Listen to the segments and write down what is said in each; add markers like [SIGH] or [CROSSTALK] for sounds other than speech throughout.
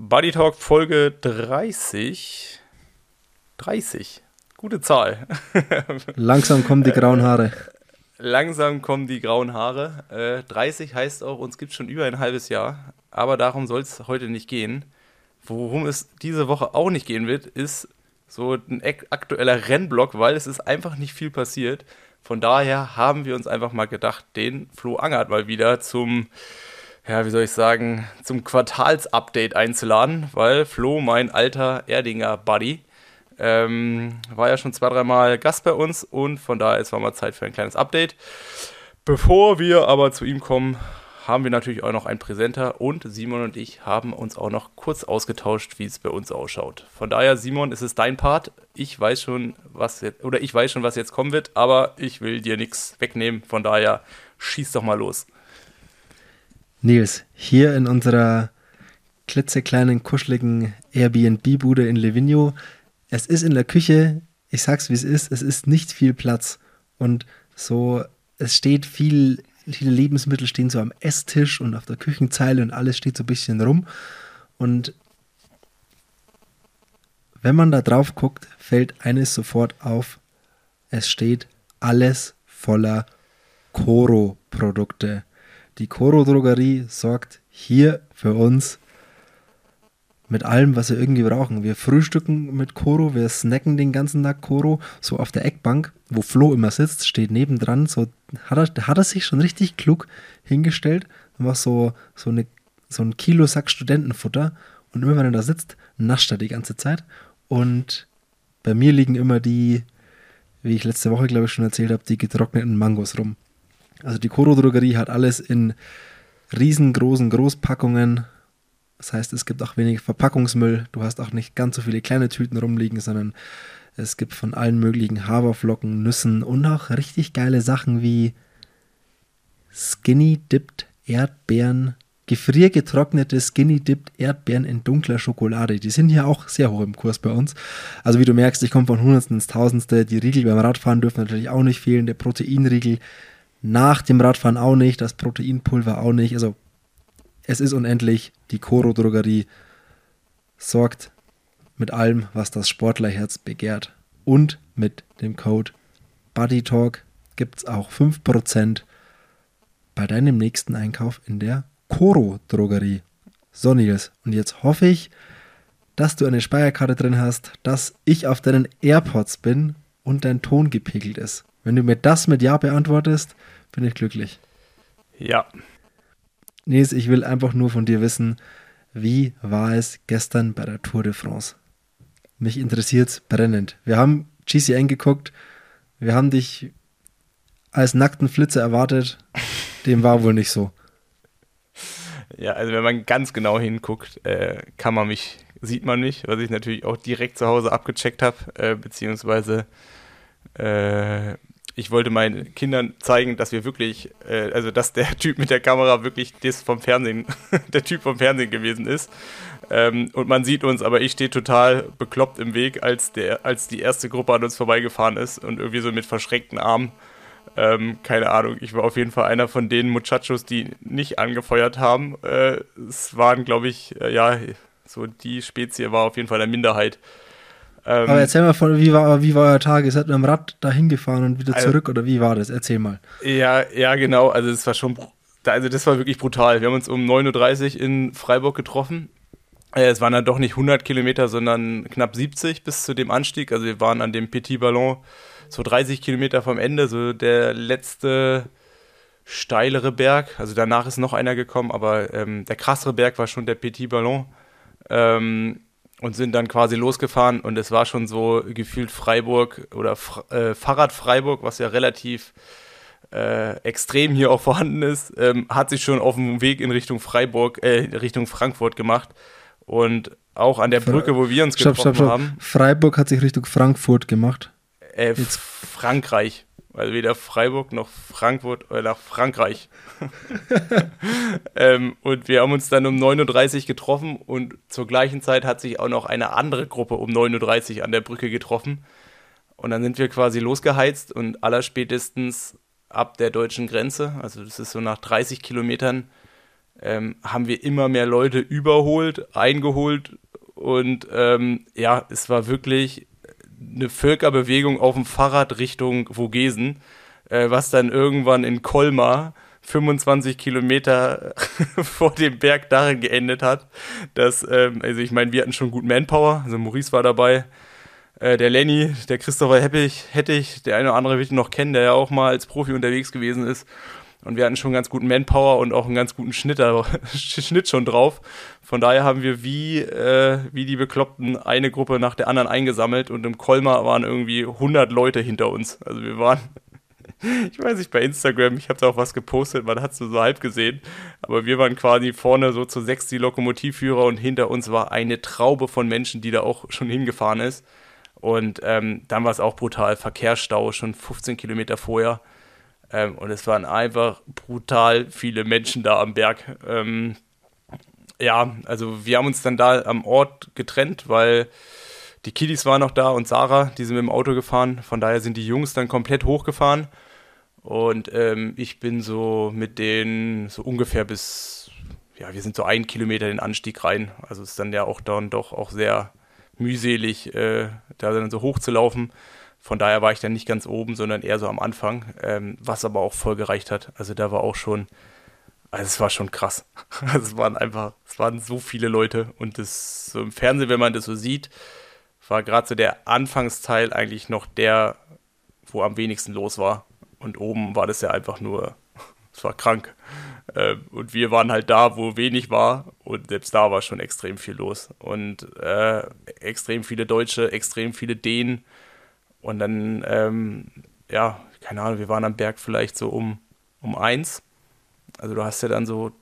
Buddy Talk Folge 30. 30. Gute Zahl. [LAUGHS] Langsam kommen die grauen Haare. Langsam kommen die grauen Haare. Äh, 30 heißt auch, uns gibt es schon über ein halbes Jahr. Aber darum soll es heute nicht gehen. Worum es diese Woche auch nicht gehen wird, ist so ein aktueller Rennblock, weil es ist einfach nicht viel passiert. Von daher haben wir uns einfach mal gedacht, den Flo Angert mal wieder zum, ja, wie soll ich sagen, zum Quartalsupdate einzuladen, weil Flo, mein alter Erdinger Buddy, ähm, war ja schon zwei, dreimal Gast bei uns und von daher ist es mal Zeit für ein kleines Update. Bevor wir aber zu ihm kommen, haben wir natürlich auch noch einen Präsenter und Simon und ich haben uns auch noch kurz ausgetauscht, wie es bei uns ausschaut. Von daher, Simon, ist es dein Part. Ich weiß schon, was jetzt, oder ich weiß schon, was jetzt kommen wird, aber ich will dir nichts wegnehmen. Von daher, schieß doch mal los. Nils, hier in unserer klitzekleinen, kuscheligen Airbnb-Bude in Livigno. Es ist in der Küche, ich sag's wie es ist, es ist nicht viel Platz. Und so, es steht viel viele Lebensmittel stehen so am Esstisch und auf der Küchenzeile und alles steht so ein bisschen rum. Und wenn man da drauf guckt, fällt eines sofort auf. Es steht alles voller Koro-Produkte. Die Koro-Drogerie sorgt hier für uns mit allem, was wir irgendwie brauchen. Wir frühstücken mit Koro, wir snacken den ganzen Tag Koro. So auf der Eckbank, wo Flo immer sitzt, steht nebendran, so hat er, hat er sich schon richtig klug hingestellt. Einfach so, so, eine, so ein Kilo Sack Studentenfutter. Und immer wenn er da sitzt, nascht er die ganze Zeit. Und bei mir liegen immer die, wie ich letzte Woche, glaube ich, schon erzählt habe, die getrockneten Mangos rum. Also die Koro Drogerie hat alles in riesengroßen Großpackungen das heißt, es gibt auch wenig Verpackungsmüll. Du hast auch nicht ganz so viele kleine Tüten rumliegen, sondern es gibt von allen möglichen Haferflocken, Nüssen und auch richtig geile Sachen wie Skinny Dipped Erdbeeren, gefriergetrocknete Skinny Dipped Erdbeeren in dunkler Schokolade. Die sind hier auch sehr hoch im Kurs bei uns. Also wie du merkst, ich komme von Hundertsten ins Tausendste. Die Riegel beim Radfahren dürfen natürlich auch nicht fehlen. Der Proteinriegel nach dem Radfahren auch nicht. Das Proteinpulver auch nicht. Also es ist unendlich. Die Koro Drogerie sorgt mit allem, was das Sportlerherz begehrt. Und mit dem Code BuddyTalk gibt es auch 5% bei deinem nächsten Einkauf in der Koro Drogerie. So und jetzt hoffe ich, dass du eine Speicherkarte drin hast, dass ich auf deinen AirPods bin und dein Ton gepegelt ist. Wenn du mir das mit Ja beantwortest, bin ich glücklich. Ja, Nils, ich will einfach nur von dir wissen, wie war es gestern bei der Tour de France? Mich interessiert es brennend. Wir haben GCN geguckt, wir haben dich als nackten Flitzer erwartet. Dem war wohl nicht so. Ja, also wenn man ganz genau hinguckt, äh, kann man mich, sieht man mich, was ich natürlich auch direkt zu Hause abgecheckt habe, äh, beziehungsweise äh, ich wollte meinen Kindern zeigen, dass wir wirklich, äh, also dass der Typ mit der Kamera wirklich das vom Fernsehen, [LAUGHS] der Typ vom Fernsehen gewesen ist. Ähm, und man sieht uns, aber ich stehe total bekloppt im Weg, als, der, als die erste Gruppe an uns vorbeigefahren ist und irgendwie so mit verschränkten Armen. Ähm, keine Ahnung, ich war auf jeden Fall einer von den Muchachos, die nicht angefeuert haben. Äh, es waren, glaube ich, äh, ja, so die Spezie war auf jeden Fall eine Minderheit. Ähm, Aber erzähl mal, von, wie, war, wie war euer Tag? Ihr seid mit dem Rad dahin gefahren und wieder also, zurück oder wie war das? Erzähl mal. Ja, ja, genau. Also es war schon, also das war wirklich brutal. Wir haben uns um 9.30 Uhr in Freiburg getroffen. Äh, es waren dann doch nicht 100 Kilometer, sondern knapp 70 bis zu dem Anstieg. Also wir waren an dem Petit Ballon so 30 Kilometer vom Ende, so der letzte steilere Berg. Also danach ist noch einer gekommen, aber ähm, der krassere Berg war schon der Petit Ballon. Ähm, und sind dann quasi losgefahren und es war schon so gefühlt Freiburg oder äh, Fahrrad Freiburg, was ja relativ äh, extrem hier auch vorhanden ist, ähm, hat sich schon auf dem Weg in Richtung Freiburg, äh, Richtung Frankfurt gemacht und auch an der Brücke, wo wir uns getroffen stopp, stopp, stopp. haben. Freiburg hat sich Richtung Frankfurt gemacht. Äh, Frankreich. Also weder Freiburg noch Frankfurt oder nach Frankreich. ähm, und wir haben uns dann um 9.30 Uhr getroffen und zur gleichen Zeit hat sich auch noch eine andere Gruppe um 9.30 Uhr an der Brücke getroffen. Und dann sind wir quasi losgeheizt und allerspätestens ab der deutschen Grenze, also das ist so nach 30 Kilometern, ähm, haben wir immer mehr Leute überholt, eingeholt und ähm, ja, es war wirklich eine Völkerbewegung auf dem Fahrrad Richtung Vogesen, äh, was dann irgendwann in Colmar 25 Kilometer [LAUGHS] vor dem Berg darin geendet hat, dass, ähm, also ich meine, wir hatten schon gut Manpower, also Maurice war dabei, äh, der Lenny, der Christopher Heppich, Hettich, der eine oder andere wird ihn noch kennen, der ja auch mal als Profi unterwegs gewesen ist. Und wir hatten schon ganz guten Manpower und auch einen ganz guten Schnitt, [LAUGHS] Schnitt schon drauf. Von daher haben wir wie, äh, wie die Bekloppten eine Gruppe nach der anderen eingesammelt und im Kolmar waren irgendwie 100 Leute hinter uns. Also wir waren, [LAUGHS] ich weiß nicht, bei Instagram, ich habe da auch was gepostet, man hat es nur so halb gesehen, aber wir waren quasi vorne so zu sechs die Lokomotivführer und hinter uns war eine Traube von Menschen, die da auch schon hingefahren ist. Und ähm, dann war es auch brutal, Verkehrsstau schon 15 Kilometer vorher. Ähm, und es waren einfach brutal viele Menschen da am Berg. Ähm, ja, also wir haben uns dann da am Ort getrennt, weil die Kiddies waren noch da und Sarah, die sind mit dem Auto gefahren. Von daher sind die Jungs dann komplett hochgefahren. Und ähm, ich bin so mit denen so ungefähr bis, ja, wir sind so einen Kilometer den Anstieg rein. Also ist dann ja auch dann doch auch sehr mühselig, äh, da dann so hoch zu laufen. Von daher war ich dann nicht ganz oben, sondern eher so am Anfang, ähm, was aber auch voll gereicht hat. Also da war auch schon, also es war schon krass. [LAUGHS] Also es waren einfach, es waren so viele Leute und das so im Fernsehen, wenn man das so sieht, war gerade so der Anfangsteil eigentlich noch der, wo am wenigsten los war. Und oben war das ja einfach nur, [LAUGHS] es war krank. Äh, und wir waren halt da, wo wenig war. Und selbst da war schon extrem viel los. Und äh, extrem viele Deutsche, extrem viele Dänen. Und dann, ähm, ja, keine Ahnung, wir waren am Berg vielleicht so um, um eins. Also du hast ja dann so,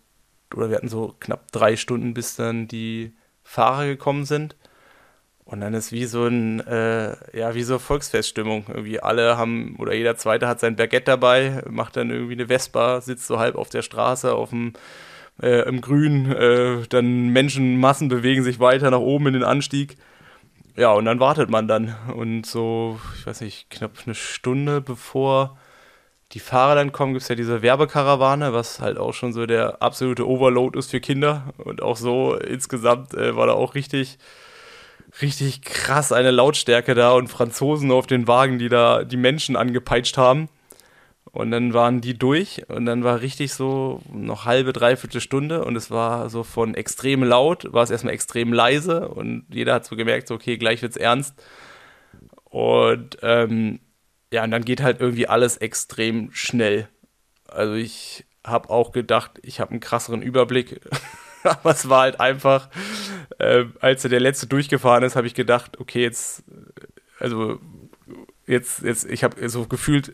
oder wir hatten so knapp drei Stunden, bis dann die Fahrer gekommen sind. Und dann ist wie so ein, äh, ja, wie so Volksfeststimmung. Irgendwie alle haben, oder jeder Zweite hat sein Baguette dabei, macht dann irgendwie eine Vespa, sitzt so halb auf der Straße, auf dem, äh, im Grün, äh, dann Menschenmassen bewegen sich weiter nach oben in den Anstieg. Ja, und dann wartet man dann. Und so, ich weiß nicht, knapp eine Stunde bevor die Fahrer dann kommen, gibt es ja diese Werbekarawane, was halt auch schon so der absolute Overload ist für Kinder. Und auch so insgesamt äh, war da auch richtig richtig krass eine Lautstärke da und Franzosen auf den Wagen, die da die Menschen angepeitscht haben. Und dann waren die durch und dann war richtig so noch halbe, dreiviertel Stunde und es war so von extrem laut, war es erstmal extrem leise und jeder hat so gemerkt, so, okay, gleich wird's ernst. Und ähm, ja, und dann geht halt irgendwie alles extrem schnell. Also ich habe auch gedacht, ich habe einen krasseren Überblick [LAUGHS] aber es war halt einfach, äh, als der letzte durchgefahren ist, habe ich gedacht, okay, jetzt, also jetzt, jetzt, ich habe so gefühlt,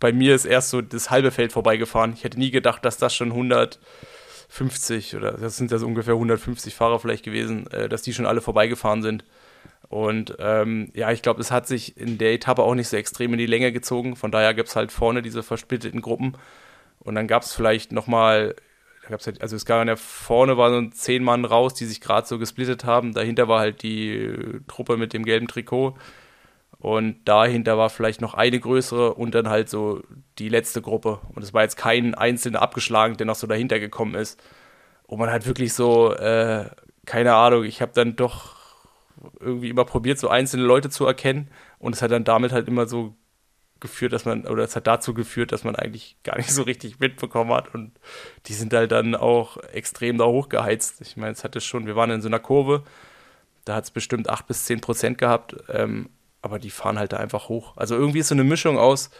bei mir ist erst so das halbe Feld vorbeigefahren. Ich hätte nie gedacht, dass das schon 150 oder das sind ja so ungefähr 150 Fahrer vielleicht gewesen, äh, dass die schon alle vorbeigefahren sind. Und ähm, ja, ich glaube, es hat sich in der Etappe auch nicht so extrem in die Länge gezogen. Von daher gibt es halt vorne diese versplitteten Gruppen. Und dann gab es vielleicht nochmal da gab es halt, also es gab ja vorne waren so zehn Mann raus, die sich gerade so gesplittet haben. Dahinter war halt die Truppe mit dem gelben Trikot. Und dahinter war vielleicht noch eine größere und dann halt so die letzte Gruppe. Und es war jetzt kein einzelner abgeschlagen, der noch so dahinter gekommen ist. Und man hat wirklich so, äh, keine Ahnung, ich habe dann doch irgendwie immer probiert, so einzelne Leute zu erkennen. Und es hat dann damit halt immer so geführt, dass man, oder es hat dazu geführt, dass man eigentlich gar nicht so richtig mitbekommen hat und die sind halt dann auch extrem da hochgeheizt. Ich meine, es hatte schon, wir waren in so einer Kurve, da hat es bestimmt 8 bis 10 Prozent gehabt, ähm, aber die fahren halt da einfach hoch. Also irgendwie ist so eine Mischung aus,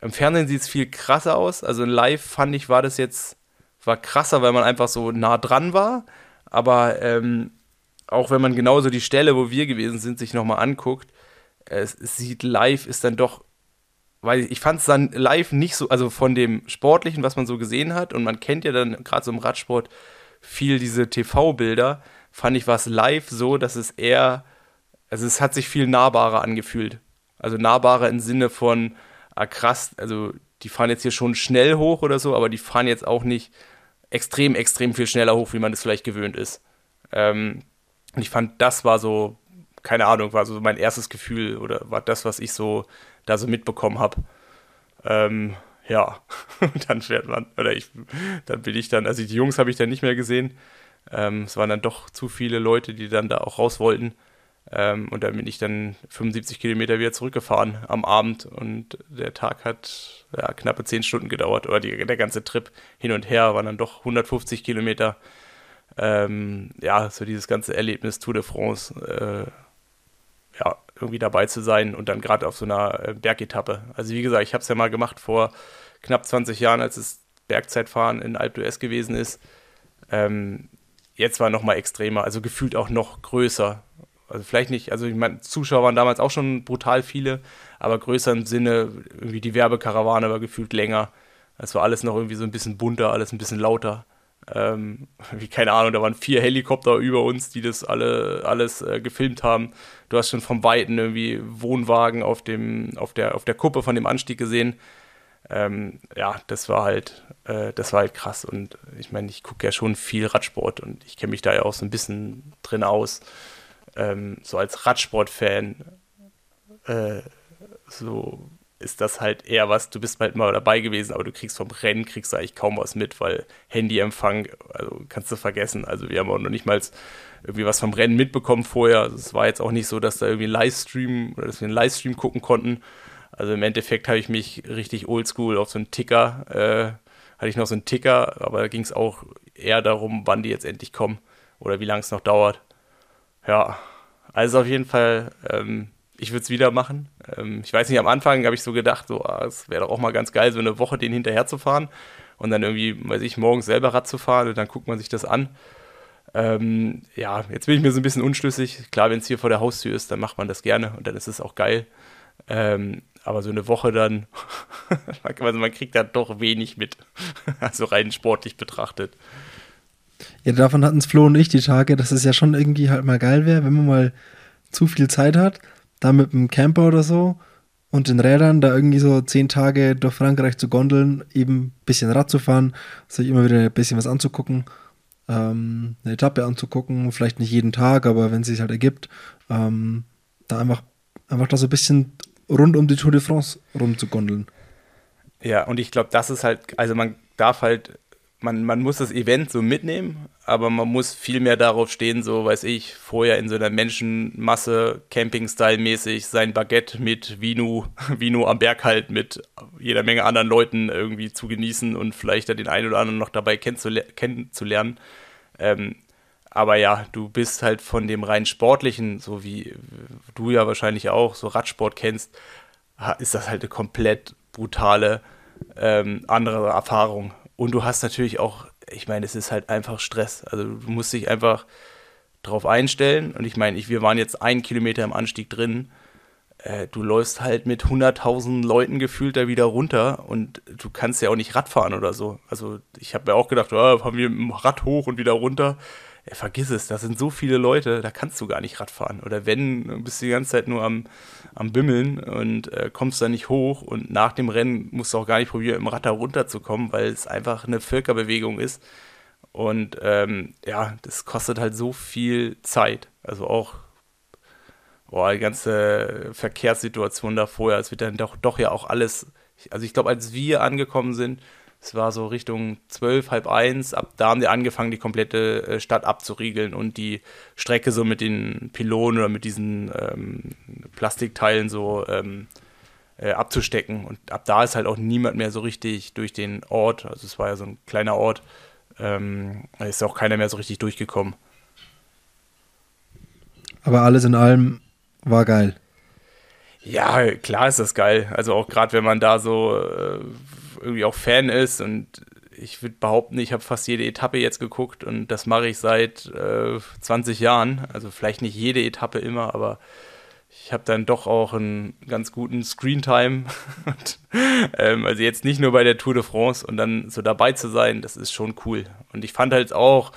im Fernsehen sieht es viel krasser aus, also live fand ich, war das jetzt, war krasser, weil man einfach so nah dran war, aber ähm, auch wenn man genauso die Stelle, wo wir gewesen sind, sich nochmal anguckt, es, es sieht live, ist dann doch weil ich fand es dann live nicht so, also von dem Sportlichen, was man so gesehen hat, und man kennt ja dann gerade so im Radsport viel diese TV-Bilder, fand ich was live so, dass es eher, also es hat sich viel nahbarer angefühlt. Also nahbarer im Sinne von, ah krass, also die fahren jetzt hier schon schnell hoch oder so, aber die fahren jetzt auch nicht extrem, extrem viel schneller hoch, wie man es vielleicht gewöhnt ist. Ähm, und ich fand, das war so, keine Ahnung, war so mein erstes Gefühl oder war das, was ich so da so mitbekommen habe. Ähm, ja, [LAUGHS] dann fährt man, oder ich, dann bin ich dann, also die Jungs habe ich dann nicht mehr gesehen. Ähm, es waren dann doch zu viele Leute, die dann da auch raus wollten. Ähm, und dann bin ich dann 75 Kilometer wieder zurückgefahren am Abend und der Tag hat ja, knappe 10 Stunden gedauert oder die, der ganze Trip hin und her waren dann doch 150 Kilometer. Ähm, ja, so dieses ganze Erlebnis Tour de France, äh, ja, irgendwie dabei zu sein und dann gerade auf so einer äh, Bergetappe. Also wie gesagt, ich habe es ja mal gemacht vor knapp 20 Jahren, als es Bergzeitfahren in Alpe d'Huez gewesen ist. Ähm, jetzt war noch mal extremer, also gefühlt auch noch größer. Also vielleicht nicht, also ich meine, Zuschauer waren damals auch schon brutal viele, aber größer im Sinne, irgendwie die Werbekarawane war gefühlt länger. Es war alles noch irgendwie so ein bisschen bunter, alles ein bisschen lauter. Ähm, wie keine Ahnung, da waren vier Helikopter über uns, die das alle alles äh, gefilmt haben. Du hast schon vom Weiten irgendwie Wohnwagen auf dem auf der auf der Kuppe von dem Anstieg gesehen. Ähm, ja, das war halt äh, das war halt krass und ich meine, ich gucke ja schon viel Radsport und ich kenne mich da ja auch so ein bisschen drin aus. Ähm, so als Radsport-Fan äh, so ist das halt eher was, du bist halt mal dabei gewesen, aber du kriegst vom Rennen, kriegst du eigentlich kaum was mit, weil Handyempfang, also kannst du vergessen. Also wir haben auch noch nicht mal irgendwie was vom Rennen mitbekommen vorher. Also es war jetzt auch nicht so, dass da irgendwie Livestream oder dass wir einen Livestream gucken konnten. Also im Endeffekt habe ich mich richtig oldschool auf so einen Ticker, äh, hatte ich noch so einen Ticker, aber da ging es auch eher darum, wann die jetzt endlich kommen oder wie lange es noch dauert. Ja, also auf jeden Fall ähm, ich würde es wieder machen. Ähm, ich weiß nicht, am Anfang habe ich so gedacht, so, ah, es wäre doch auch mal ganz geil, so eine Woche den hinterher zu fahren und dann irgendwie, weiß ich, morgens selber Rad zu fahren und dann guckt man sich das an. Ähm, ja, jetzt bin ich mir so ein bisschen unschlüssig. Klar, wenn es hier vor der Haustür ist, dann macht man das gerne und dann ist es auch geil. Ähm, aber so eine Woche dann, [LAUGHS] also man kriegt da doch wenig mit, [LAUGHS] also rein sportlich betrachtet. Ja, davon hatten es Flo und ich die Tage, dass es ja schon irgendwie halt mal geil wäre, wenn man mal zu viel Zeit hat da mit dem Camper oder so und den Rädern da irgendwie so zehn Tage durch Frankreich zu gondeln, eben ein bisschen Rad zu fahren, sich immer wieder ein bisschen was anzugucken, ähm, eine Etappe anzugucken, vielleicht nicht jeden Tag, aber wenn es sich halt ergibt, ähm, da einfach, einfach da so ein bisschen rund um die Tour de France rumzugondeln. Ja, und ich glaube, das ist halt, also man darf halt man, man muss das Event so mitnehmen, aber man muss viel mehr darauf stehen, so weiß ich, vorher in so einer Menschenmasse, Camping-Style-mäßig, sein Baguette mit Vino, [LAUGHS] Vino am Berg halt mit jeder Menge anderen Leuten irgendwie zu genießen und vielleicht den einen oder anderen noch dabei kennenzulernen. Ähm, aber ja, du bist halt von dem rein sportlichen, so wie du ja wahrscheinlich auch so Radsport kennst, ist das halt eine komplett brutale ähm, andere Erfahrung. Und du hast natürlich auch, ich meine, es ist halt einfach Stress. Also du musst dich einfach drauf einstellen. Und ich meine, ich, wir waren jetzt einen Kilometer im Anstieg drin. Äh, du läufst halt mit 100.000 Leuten gefühlt da wieder runter und du kannst ja auch nicht Radfahren oder so. Also ich habe mir auch gedacht, oh, fahren wir dem Rad hoch und wieder runter ey, vergiss es, da sind so viele Leute, da kannst du gar nicht Radfahren. Oder wenn, bist du die ganze Zeit nur am, am Bimmeln und äh, kommst da nicht hoch und nach dem Rennen musst du auch gar nicht probieren, im Rad da runterzukommen, weil es einfach eine Völkerbewegung ist. Und ähm, ja, das kostet halt so viel Zeit. Also auch boah, die ganze Verkehrssituation da vorher, es wird dann doch, doch ja auch alles, also ich glaube, als wir angekommen sind, es war so Richtung zwölf, halb eins. Ab da haben die angefangen, die komplette äh, Stadt abzuriegeln und die Strecke so mit den Pylonen oder mit diesen ähm, Plastikteilen so ähm, äh, abzustecken. Und ab da ist halt auch niemand mehr so richtig durch den Ort, also es war ja so ein kleiner Ort, ähm, da ist auch keiner mehr so richtig durchgekommen. Aber alles in allem war geil. Ja, klar ist das geil. Also auch gerade wenn man da so äh, irgendwie auch Fan ist und ich würde behaupten, ich habe fast jede Etappe jetzt geguckt und das mache ich seit äh, 20 Jahren. Also vielleicht nicht jede Etappe immer, aber ich habe dann doch auch einen ganz guten Screentime. [LAUGHS] ähm, also jetzt nicht nur bei der Tour de France und dann so dabei zu sein, das ist schon cool. Und ich fand halt auch,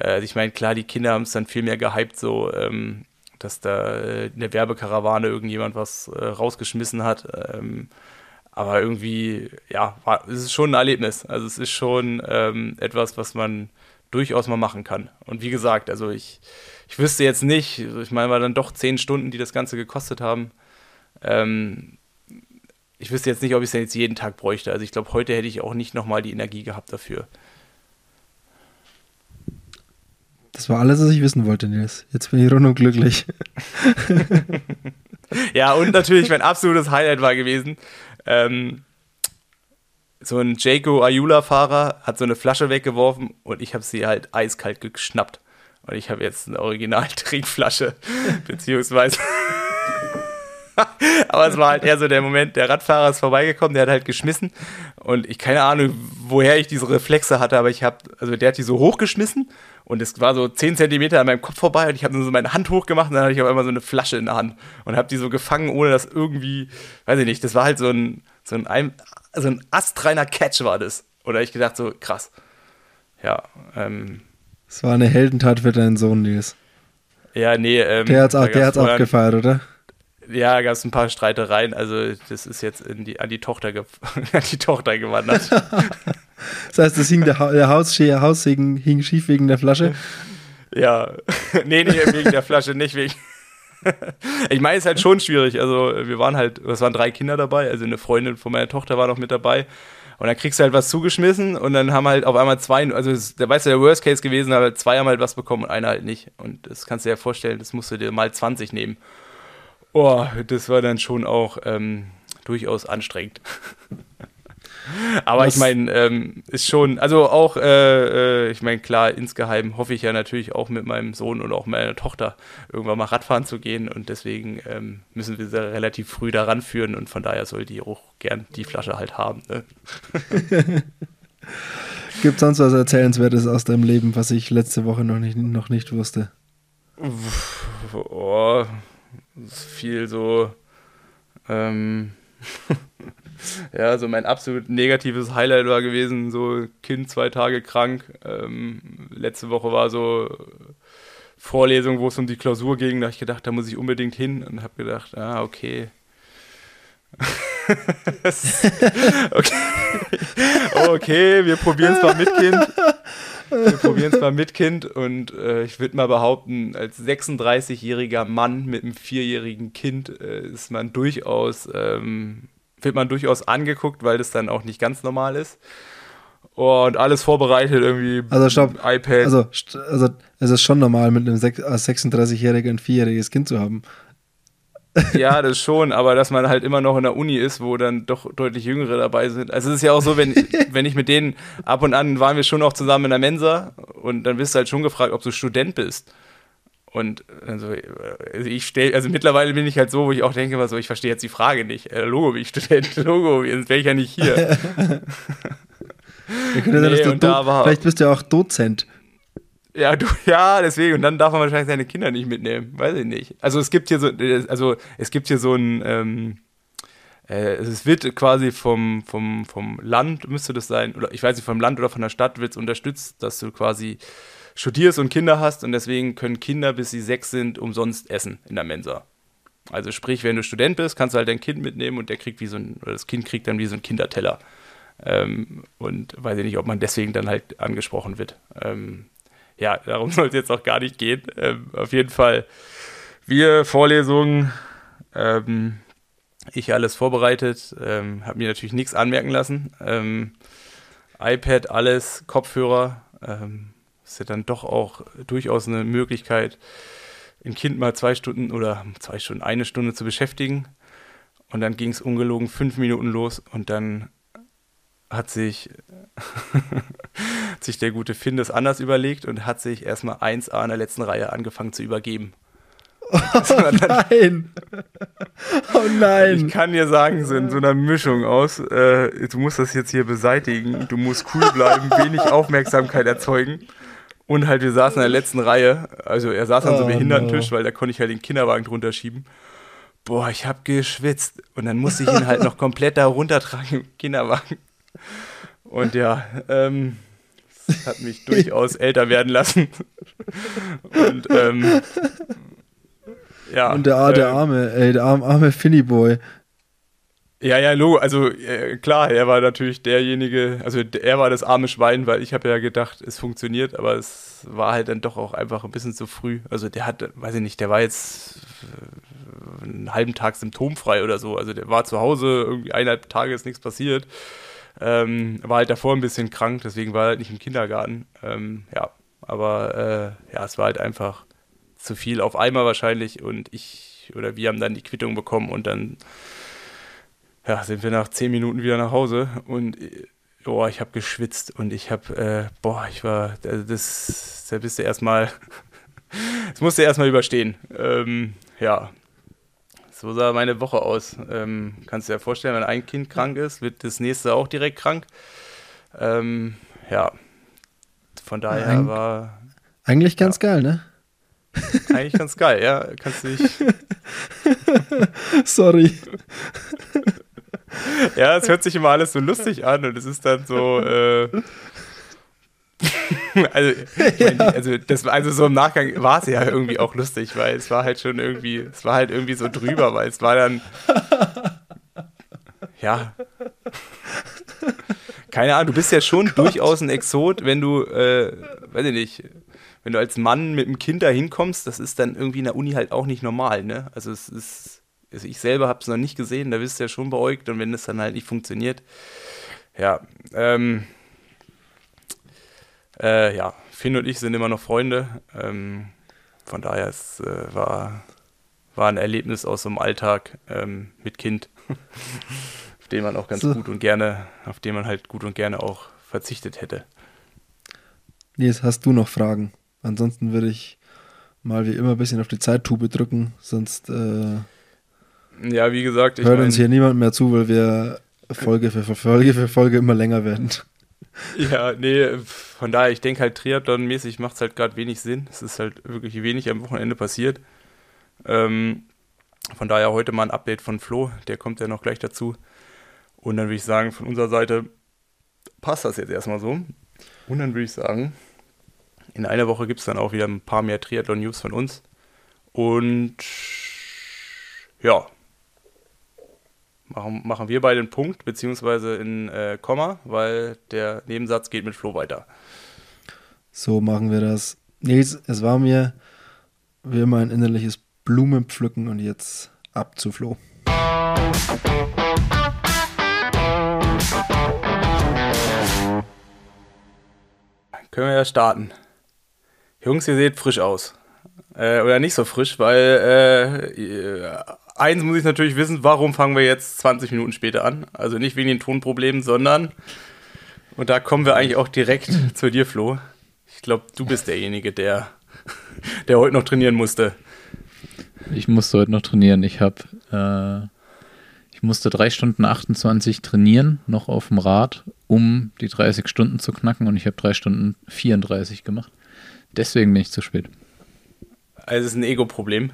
äh, ich meine, klar, die Kinder haben es dann viel mehr gehypt, so, ähm, dass da in der Werbekarawane irgendjemand was äh, rausgeschmissen hat. Ähm, aber irgendwie, ja, war, es ist schon ein Erlebnis. Also es ist schon ähm, etwas, was man durchaus mal machen kann. Und wie gesagt, also ich, ich wüsste jetzt nicht, ich meine, war dann doch zehn Stunden, die das Ganze gekostet haben. Ähm, ich wüsste jetzt nicht, ob ich es jetzt jeden Tag bräuchte. Also ich glaube, heute hätte ich auch nicht nochmal die Energie gehabt dafür. Das war alles, was ich wissen wollte, Nils. Jetzt bin ich rundum glücklich. [LAUGHS] ja, und natürlich mein absolutes Highlight war gewesen. Ähm, so ein Jaco Ayula-Fahrer hat so eine Flasche weggeworfen und ich habe sie halt eiskalt geschnappt. Und ich habe jetzt eine Original-Trinkflasche, [LAUGHS] beziehungsweise. [LAUGHS] Aber es war halt eher so der Moment, der Radfahrer ist vorbeigekommen, der hat halt geschmissen. Und ich keine Ahnung, woher ich diese Reflexe hatte, aber ich habe, also der hat die so hochgeschmissen und es war so 10 Zentimeter an meinem Kopf vorbei und ich habe so meine Hand hochgemacht und dann hatte ich auf einmal so eine Flasche in der Hand und habe die so gefangen, ohne dass irgendwie, weiß ich nicht, das war halt so ein, so ein, so ein astreiner Catch war das. Oder ich gedacht so, krass. Ja, ähm. Es war eine Heldentat für deinen Sohn, Nils. Ja, nee, ähm. Der hat's, auch, der hat's auch gefeiert, oder? Ja, gab es ein paar Streitereien. Also, das ist jetzt die, an, die Tochter [LAUGHS] an die Tochter gewandert. [LAUGHS] das heißt, das hing der, ha der Hausschee, Haussegen hing schief wegen der Flasche? Ja. [LAUGHS] nee, nee, wegen der Flasche, nicht wegen. [LAUGHS] ich meine, es ist halt schon schwierig. Also, wir waren halt, es waren drei Kinder dabei. Also, eine Freundin von meiner Tochter war noch mit dabei. Und dann kriegst du halt was zugeschmissen und dann haben halt auf einmal zwei, also da weißt du, der Worst Case gewesen, aber zwei haben halt was bekommen und einer halt nicht. Und das kannst du dir ja vorstellen, das musst du dir mal 20 nehmen. Oh, das war dann schon auch ähm, durchaus anstrengend. [LAUGHS] Aber Was? ich meine, ähm, ist schon, also auch, äh, äh, ich meine, klar, insgeheim hoffe ich ja natürlich auch mit meinem Sohn und auch meiner Tochter irgendwann mal Radfahren zu gehen und deswegen ähm, müssen wir sie relativ früh daran führen und von daher soll die auch gern die Flasche halt haben. Ne? [LAUGHS] Gibt es sonst was Erzählenswertes aus deinem Leben, was ich letzte Woche noch nicht, noch nicht wusste? Oh, viel so, ähm, [LAUGHS] ja, so mein absolut negatives Highlight war gewesen, so Kind zwei Tage krank. Ähm, letzte Woche war so Vorlesung, wo es um die Klausur ging. Da habe ich gedacht, da muss ich unbedingt hin und habe gedacht, ah, okay. [LAUGHS] okay. okay, wir probieren es mal mit Kind. Wir probieren es mal mit Kind und äh, ich würde mal behaupten, als 36-jähriger Mann mit einem vierjährigen Kind äh, ist man durchaus, ähm, wird man durchaus angeguckt, weil das dann auch nicht ganz normal ist. Und alles vorbereitet, irgendwie also stopp, iPad. Also, also es ist schon normal, mit einem 36-jährigen ein vierjähriges Kind zu haben. [LAUGHS] Ja, das schon, aber dass man halt immer noch in der Uni ist, wo dann doch deutlich Jüngere dabei sind. Also es ist ja auch so, wenn, [LAUGHS] wenn ich mit denen ab und an waren wir schon auch zusammen in der Mensa und dann wirst du halt schon gefragt, ob du Student bist. Und also, also ich stelle, also mittlerweile bin ich halt so, wo ich auch denke, so, ich verstehe jetzt die Frage nicht. Äh, Logo, wie ich Student, [LAUGHS] Logo, sonst wäre ich ja nicht hier. [LAUGHS] nee, sein, da war, vielleicht bist du ja auch Dozent. Ja, du, [LAUGHS] ja, deswegen. Und dann darf man wahrscheinlich seine Kinder nicht mitnehmen. Weiß ich nicht. Also es gibt hier so, also es gibt hier so ein, ähm, äh, es wird quasi vom, vom, vom Land, müsste das sein, oder ich weiß nicht, vom Land oder von der Stadt wird es unterstützt, dass du quasi studierst und Kinder hast und deswegen können Kinder, bis sie sechs sind, umsonst essen in der Mensa. Also sprich, wenn du Student bist, kannst du halt dein Kind mitnehmen und der kriegt wie so ein, oder das Kind kriegt dann wie so ein Kinderteller. Ähm, und weiß ich nicht, ob man deswegen dann halt angesprochen wird. Ähm, ja, darum [LAUGHS] soll es jetzt auch gar nicht gehen. Ähm, auf jeden Fall, wir Vorlesungen, ähm, ich alles vorbereitet, ähm, habe mir natürlich nichts anmerken lassen. Ähm, iPad, alles, Kopfhörer, ähm, ist ja dann doch auch durchaus eine Möglichkeit, ein Kind mal zwei Stunden oder zwei Stunden, eine Stunde zu beschäftigen. Und dann ging es ungelogen fünf Minuten los und dann hat sich, hat [LAUGHS] sich der gute Finn das anders überlegt und hat sich erstmal 1A in der letzten Reihe angefangen zu übergeben. Oh [LAUGHS] nein! Oh nein! Ich kann dir sagen, so in so einer Mischung aus, äh, du musst das jetzt hier beseitigen, du musst cool bleiben, wenig Aufmerksamkeit erzeugen. Und halt, wir saßen in der letzten Reihe, also er saß an so einem oh Behindertentisch, no. weil da konnte ich halt den Kinderwagen drunter schieben. Boah, ich hab geschwitzt. Und dann musste ich ihn halt noch komplett da runtertragen im Kinderwagen. Und ja, ähm, das hat mich durchaus [LAUGHS] älter werden lassen. Und ähm, ja. Und der, der ähm, arme, ey, der arme, arme Finny Boy. Ja, ja, Logo, also äh, klar, er war natürlich derjenige, also er war das arme Schwein, weil ich habe ja gedacht, es funktioniert, aber es war halt dann doch auch einfach ein bisschen zu früh. Also der hat, weiß ich nicht, der war jetzt, einen halben Tag symptomfrei oder so. Also der war zu Hause, irgendwie eineinhalb Tage ist nichts passiert. Ähm, war halt davor ein bisschen krank, deswegen war er halt nicht im Kindergarten. Ähm, ja, aber äh, ja, es war halt einfach zu viel auf einmal wahrscheinlich und ich oder wir haben dann die Quittung bekommen und dann ja, sind wir nach zehn Minuten wieder nach Hause und oh, ich habe geschwitzt und ich habe, äh, boah, ich war, also das, da bist du erstmal, [LAUGHS] das musste erstmal überstehen. Ähm, ja, so sah meine Woche aus. Ähm, kannst du dir vorstellen, wenn ein Kind krank ist, wird das nächste auch direkt krank. Ähm, ja, von daher Eig war. Eigentlich ganz ja. geil, ne? [LAUGHS] Eigentlich ganz geil, ja. Kannst du dich. [LAUGHS] Sorry. Ja, es hört sich immer alles so lustig an und es ist dann so. Äh, [LAUGHS] also, ja. also, das, also so im Nachgang war es ja irgendwie auch lustig, weil es war halt schon irgendwie, es war halt irgendwie so drüber, weil es war dann. Ja. Keine Ahnung, du bist ja schon oh durchaus ein Exot, wenn du, äh, weiß ich nicht, wenn du als Mann mit einem Kind da hinkommst, das ist dann irgendwie in der Uni halt auch nicht normal, ne? Also es ist, also ich selber habe es noch nicht gesehen, da bist du ja schon beäugt und wenn es dann halt nicht funktioniert, ja, ähm, äh, ja, Finn und ich sind immer noch Freunde, ähm, von daher es äh, war, war ein Erlebnis aus so einem Alltag ähm, mit Kind, [LAUGHS] auf den man auch ganz so. gut und gerne, auf den man halt gut und gerne auch verzichtet hätte. Nils, hast du noch Fragen? Ansonsten würde ich mal wie immer ein bisschen auf die Zeittube drücken, sonst äh, ja, wie gesagt, ich hört uns hier niemand mehr zu, weil wir Folge für Folge für Folge immer länger werden. Ja, nee, von daher, ich denke halt Triathlon-mäßig macht es halt gerade wenig Sinn. Es ist halt wirklich wenig am Wochenende passiert. Ähm, von daher heute mal ein Update von Flo, der kommt ja noch gleich dazu. Und dann würde ich sagen, von unserer Seite passt das jetzt erstmal so. Und dann würde ich sagen, in einer Woche gibt es dann auch wieder ein paar mehr Triathlon-News von uns. Und ja, machen, machen wir beide einen Punkt, beziehungsweise in äh, Komma, weil der Nebensatz geht mit Flo weiter. So machen wir das. Nils, es war mir wie immer ein innerliches Blumenpflücken und jetzt ab zu Flo. Können wir ja starten. Jungs, ihr seht frisch aus. Äh, oder nicht so frisch, weil äh, eins muss ich natürlich wissen, warum fangen wir jetzt 20 Minuten später an? Also nicht wegen den Tonproblemen, sondern, und da kommen wir eigentlich auch direkt [LAUGHS] zu dir, Flo. Ich glaube, du bist derjenige, der, der heute noch trainieren musste. Ich musste heute noch trainieren. Ich habe, äh, ich musste drei Stunden 28 trainieren, noch auf dem Rad, um die 30 Stunden zu knacken und ich habe drei Stunden 34 gemacht. Deswegen bin ich zu spät. Also es ist ein Ego-Problem.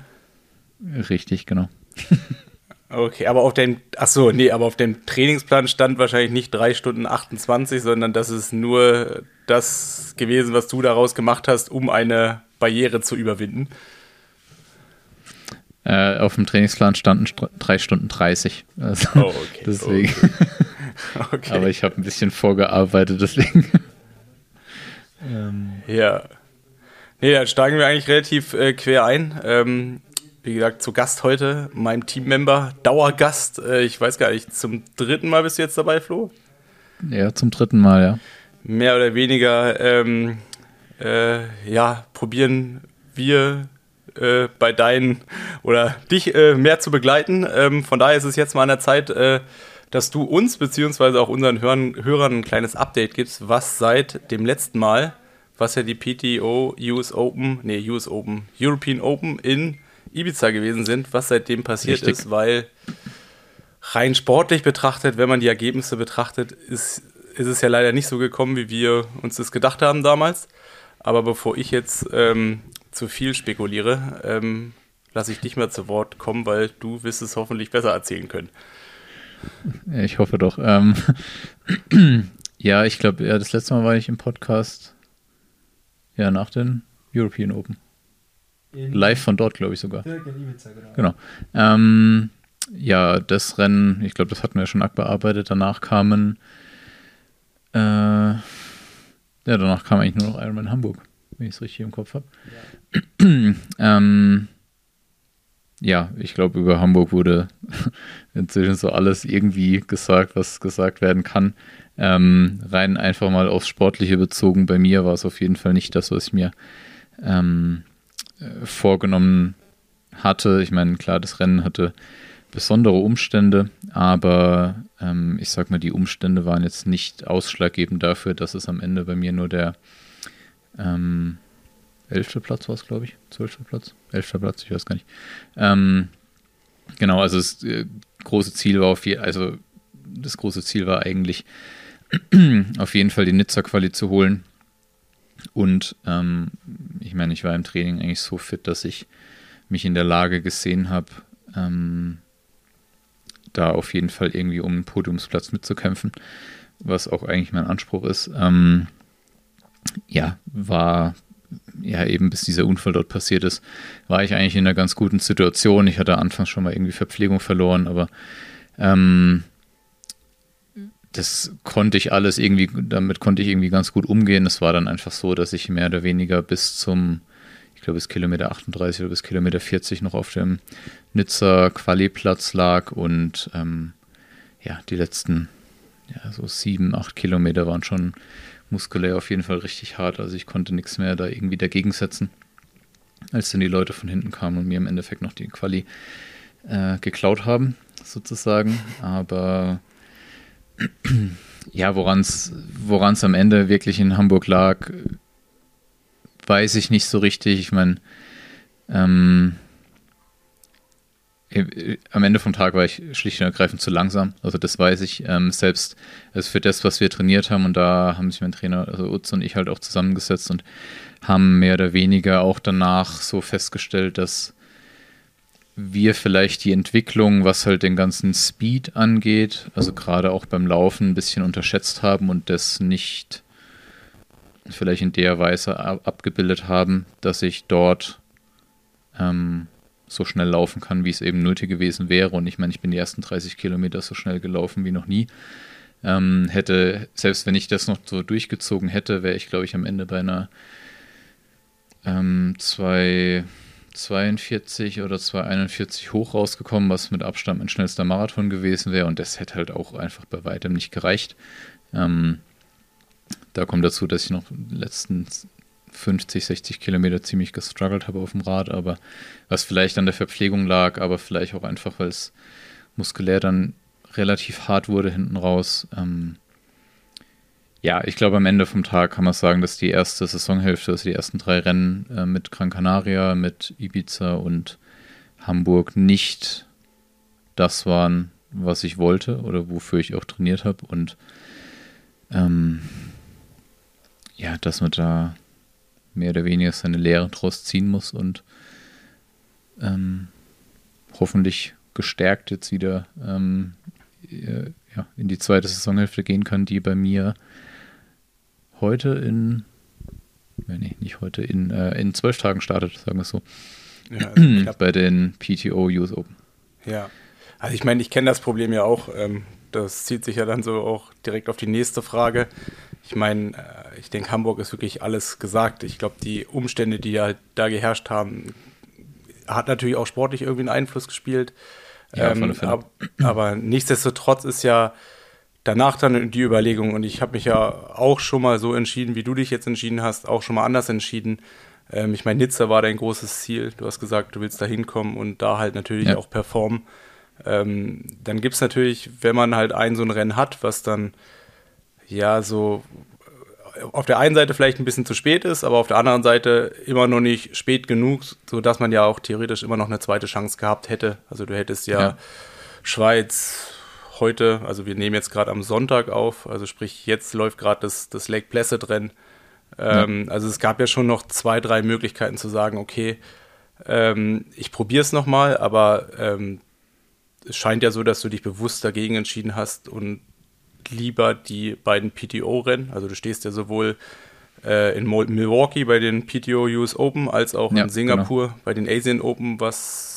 Richtig, genau. [LAUGHS] okay, aber auf dem, ach so, nee, aber auf dem Trainingsplan stand wahrscheinlich nicht 3 Stunden 28, sondern das ist nur das gewesen, was du daraus gemacht hast, um eine Barriere zu überwinden. Äh, auf dem Trainingsplan standen 3 Stunden 30. Also oh, okay. [LAUGHS] Deswegen. Okay. [LAUGHS] okay. Aber ich habe ein bisschen vorgearbeitet, deswegen. ähm. Ja. Nee, dann steigen wir eigentlich relativ äh, quer ein. Ähm, wie gesagt, zu Gast heute, mein Teammember, Dauergast. Äh, ich weiß gar nicht, zum dritten Mal bist du jetzt dabei, Flo? Ja, zum dritten Mal, ja. Mehr oder weniger, ähm, äh, ja, probieren wir äh, bei deinen oder dich äh, mehr zu begleiten. Ähm, von daher ist es jetzt mal an der Zeit, äh, dass du uns beziehungsweise auch unseren Hörern, Hörern ein kleines Update gibst, was seit dem letzten Mal was ja die PTO US Open, nee, US Open, European Open in Ibiza gewesen sind, was seitdem passiert Richtig. ist, weil rein sportlich betrachtet, wenn man die Ergebnisse betrachtet, ist, ist es ja leider nicht so gekommen, wie wir uns das gedacht haben damals. Aber bevor ich jetzt ähm, zu viel spekuliere, ähm, lasse ich dich mal zu Wort kommen, weil du wirst es hoffentlich besser erzählen können. Ich hoffe doch. Ähm, [CLEARS THROAT] ja, ich glaube, ja, das letzte Mal war ich im Podcast ja, nach den European Open. Live von dort, glaube ich sogar. in Ibiza, genau. genau. Ähm, ja, das Rennen, ich glaube, das hatten wir schon bearbeitet. Danach kamen, äh, ja, danach kam eigentlich nur noch Ironman Hamburg, wenn ich es richtig im Kopf habe. Ja. [CLEARS THROAT] ähm, ja, ich glaube, über Hamburg wurde [LAUGHS] inzwischen so alles irgendwie gesagt, was gesagt werden kann. Ähm, rein einfach mal aufs Sportliche bezogen. Bei mir war es auf jeden Fall nicht das, was ich mir ähm, äh, vorgenommen hatte. Ich meine, klar, das Rennen hatte besondere Umstände, aber ähm, ich sag mal, die Umstände waren jetzt nicht ausschlaggebend dafür, dass es am Ende bei mir nur der ähm, elfte Platz war glaube ich. Zwölfter Platz? Elfter Platz, ich weiß gar nicht. Ähm, genau, also das äh, große Ziel war auf je, also das große Ziel war eigentlich [CLEARS THROAT] auf jeden Fall die Nizza-Quali zu holen. Und ähm, ich meine, ich war im Training eigentlich so fit, dass ich mich in der Lage gesehen habe, ähm, da auf jeden Fall irgendwie um einen Podiumsplatz mitzukämpfen, was auch eigentlich mein Anspruch ist. Ähm, ja, war ja eben bis dieser Unfall dort passiert ist, war ich eigentlich in einer ganz guten Situation. Ich hatte anfangs schon mal irgendwie Verpflegung verloren, aber ähm, das konnte ich alles irgendwie, damit konnte ich irgendwie ganz gut umgehen. Es war dann einfach so, dass ich mehr oder weniger bis zum, ich glaube bis Kilometer 38 oder bis Kilometer 40 noch auf dem Nizza Quali-Platz lag und ähm, ja, die letzten ja, so sieben, acht Kilometer waren schon muskulär auf jeden Fall richtig hart. Also ich konnte nichts mehr da irgendwie dagegen setzen, als dann die Leute von hinten kamen und mir im Endeffekt noch die Quali äh, geklaut haben, sozusagen. Aber ja, woran es am Ende wirklich in Hamburg lag, weiß ich nicht so richtig. Ich meine, ähm, am Ende vom Tag war ich schlicht und ergreifend zu langsam. Also das weiß ich. Ähm, selbst also für das, was wir trainiert haben, und da haben sich mein Trainer, also Utz und ich halt auch zusammengesetzt und haben mehr oder weniger auch danach so festgestellt, dass wir vielleicht die Entwicklung, was halt den ganzen Speed angeht, also gerade auch beim Laufen ein bisschen unterschätzt haben und das nicht vielleicht in der Weise abgebildet haben, dass ich dort ähm, so schnell laufen kann, wie es eben nötig gewesen wäre. Und ich meine, ich bin die ersten 30 Kilometer so schnell gelaufen wie noch nie. Ähm, hätte, selbst wenn ich das noch so durchgezogen hätte, wäre ich, glaube ich, am Ende bei einer ähm, zwei 242 oder 241 hoch rausgekommen, was mit Abstand mein schnellster Marathon gewesen wäre. Und das hätte halt auch einfach bei weitem nicht gereicht. Ähm, da kommt dazu, dass ich noch letzten 50, 60 Kilometer ziemlich gestruggelt habe auf dem Rad, aber was vielleicht an der Verpflegung lag, aber vielleicht auch einfach, weil es muskulär dann relativ hart wurde hinten raus. Ähm, ja, ich glaube, am Ende vom Tag kann man sagen, dass die erste Saisonhälfte, also die ersten drei Rennen äh, mit Gran Canaria, mit Ibiza und Hamburg nicht das waren, was ich wollte oder wofür ich auch trainiert habe. Und ähm, ja, dass man da mehr oder weniger seine Lehre draus ziehen muss und ähm, hoffentlich gestärkt jetzt wieder ähm, äh, ja, in die zweite Saisonhälfte gehen kann, die bei mir heute in, nee, nicht heute, in, äh, in zwölf Tagen startet, sagen wir es so. Ja, also [CLEARS THROAT] bei den PTO US Open. Ja, also ich meine, ich kenne das Problem ja auch. Ähm, das zieht sich ja dann so auch direkt auf die nächste Frage. Ich meine, äh, ich denke, Hamburg ist wirklich alles gesagt. Ich glaube, die Umstände, die halt da geherrscht haben, hat natürlich auch sportlich irgendwie einen Einfluss gespielt. Ja, ähm, aber, aber nichtsdestotrotz ist ja danach dann die Überlegung, und ich habe mich ja auch schon mal so entschieden, wie du dich jetzt entschieden hast, auch schon mal anders entschieden. Ähm, ich meine, Nizza war dein großes Ziel. Du hast gesagt, du willst da hinkommen und da halt natürlich ja. auch performen. Ähm, dann gibt es natürlich, wenn man halt ein so ein Rennen hat, was dann ja so auf der einen Seite vielleicht ein bisschen zu spät ist, aber auf der anderen Seite immer noch nicht spät genug, sodass man ja auch theoretisch immer noch eine zweite Chance gehabt hätte. Also du hättest ja, ja. Schweiz, heute, also wir nehmen jetzt gerade am Sonntag auf, also sprich, jetzt läuft gerade das, das Lake Placid Rennen. Ähm, ja. Also es gab ja schon noch zwei, drei Möglichkeiten zu sagen, okay, ähm, ich probiere es nochmal, aber ähm, es scheint ja so, dass du dich bewusst dagegen entschieden hast und lieber die beiden PTO-Rennen, also du stehst ja sowohl äh, in Milwaukee bei den PTO US Open als auch ja, in Singapur genau. bei den Asian Open, was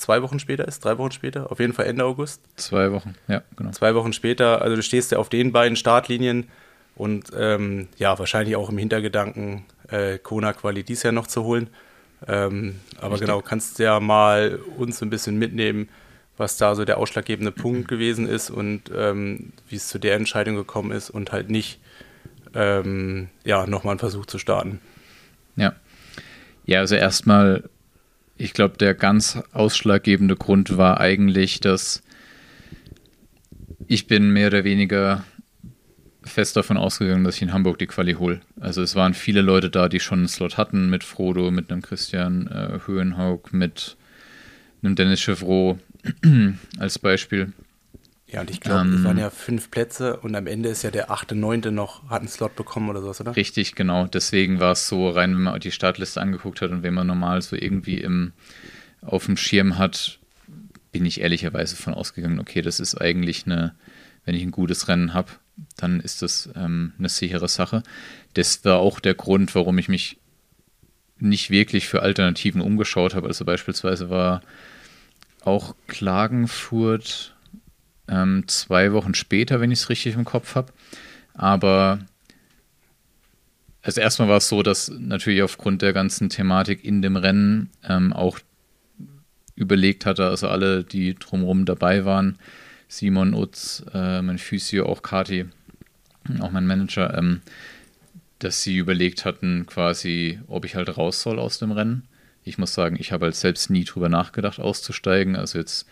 zwei Wochen später ist, drei Wochen später, auf jeden Fall Ende August. Zwei Wochen, ja, genau. Zwei Wochen später, also du stehst ja auf den beiden Startlinien und ähm, ja, wahrscheinlich auch im Hintergedanken, äh, Kona Quali dies Jahr noch zu holen. Ähm, aber Richtig. genau, kannst ja mal uns ein bisschen mitnehmen, was da so der ausschlaggebende Punkt gewesen ist und ähm, wie es zu der Entscheidung gekommen ist und halt nicht ähm, ja, nochmal einen Versuch zu starten. Ja. Ja, also erstmal, ich glaube, der ganz ausschlaggebende Grund war eigentlich, dass ich bin mehr oder weniger fest davon ausgegangen, dass ich in Hamburg die Quali hole. Also es waren viele Leute da, die schon einen Slot hatten, mit Frodo, mit einem Christian äh, Höhenhaug, mit einem Dennis Chevreau [CLEARS THROAT] als Beispiel. Ja, und ich glaube, ähm, es waren ja fünf Plätze und am Ende ist ja der achte, neunte noch, hat einen Slot bekommen oder sowas, oder? Richtig, genau. Deswegen war es so rein, wenn man die Startliste angeguckt hat und wenn man normal so irgendwie im, auf dem Schirm hat, bin ich ehrlicherweise von ausgegangen, okay, das ist eigentlich eine, wenn ich ein gutes Rennen habe, dann ist das ähm, eine sichere Sache. Das war auch der Grund, warum ich mich nicht wirklich für Alternativen umgeschaut habe. Also beispielsweise war auch Klagenfurt ähm, zwei Wochen später, wenn ich es richtig im Kopf habe. Aber also erstmal war es so, dass natürlich aufgrund der ganzen Thematik in dem Rennen ähm, auch überlegt hatte, also alle, die drumherum dabei waren, Simon Utz, äh, mein Physio, auch Kati, auch mein Manager, ähm, dass sie überlegt hatten, quasi, ob ich halt raus soll aus dem Rennen. Ich muss sagen, ich habe halt selbst nie drüber nachgedacht, auszusteigen. Also jetzt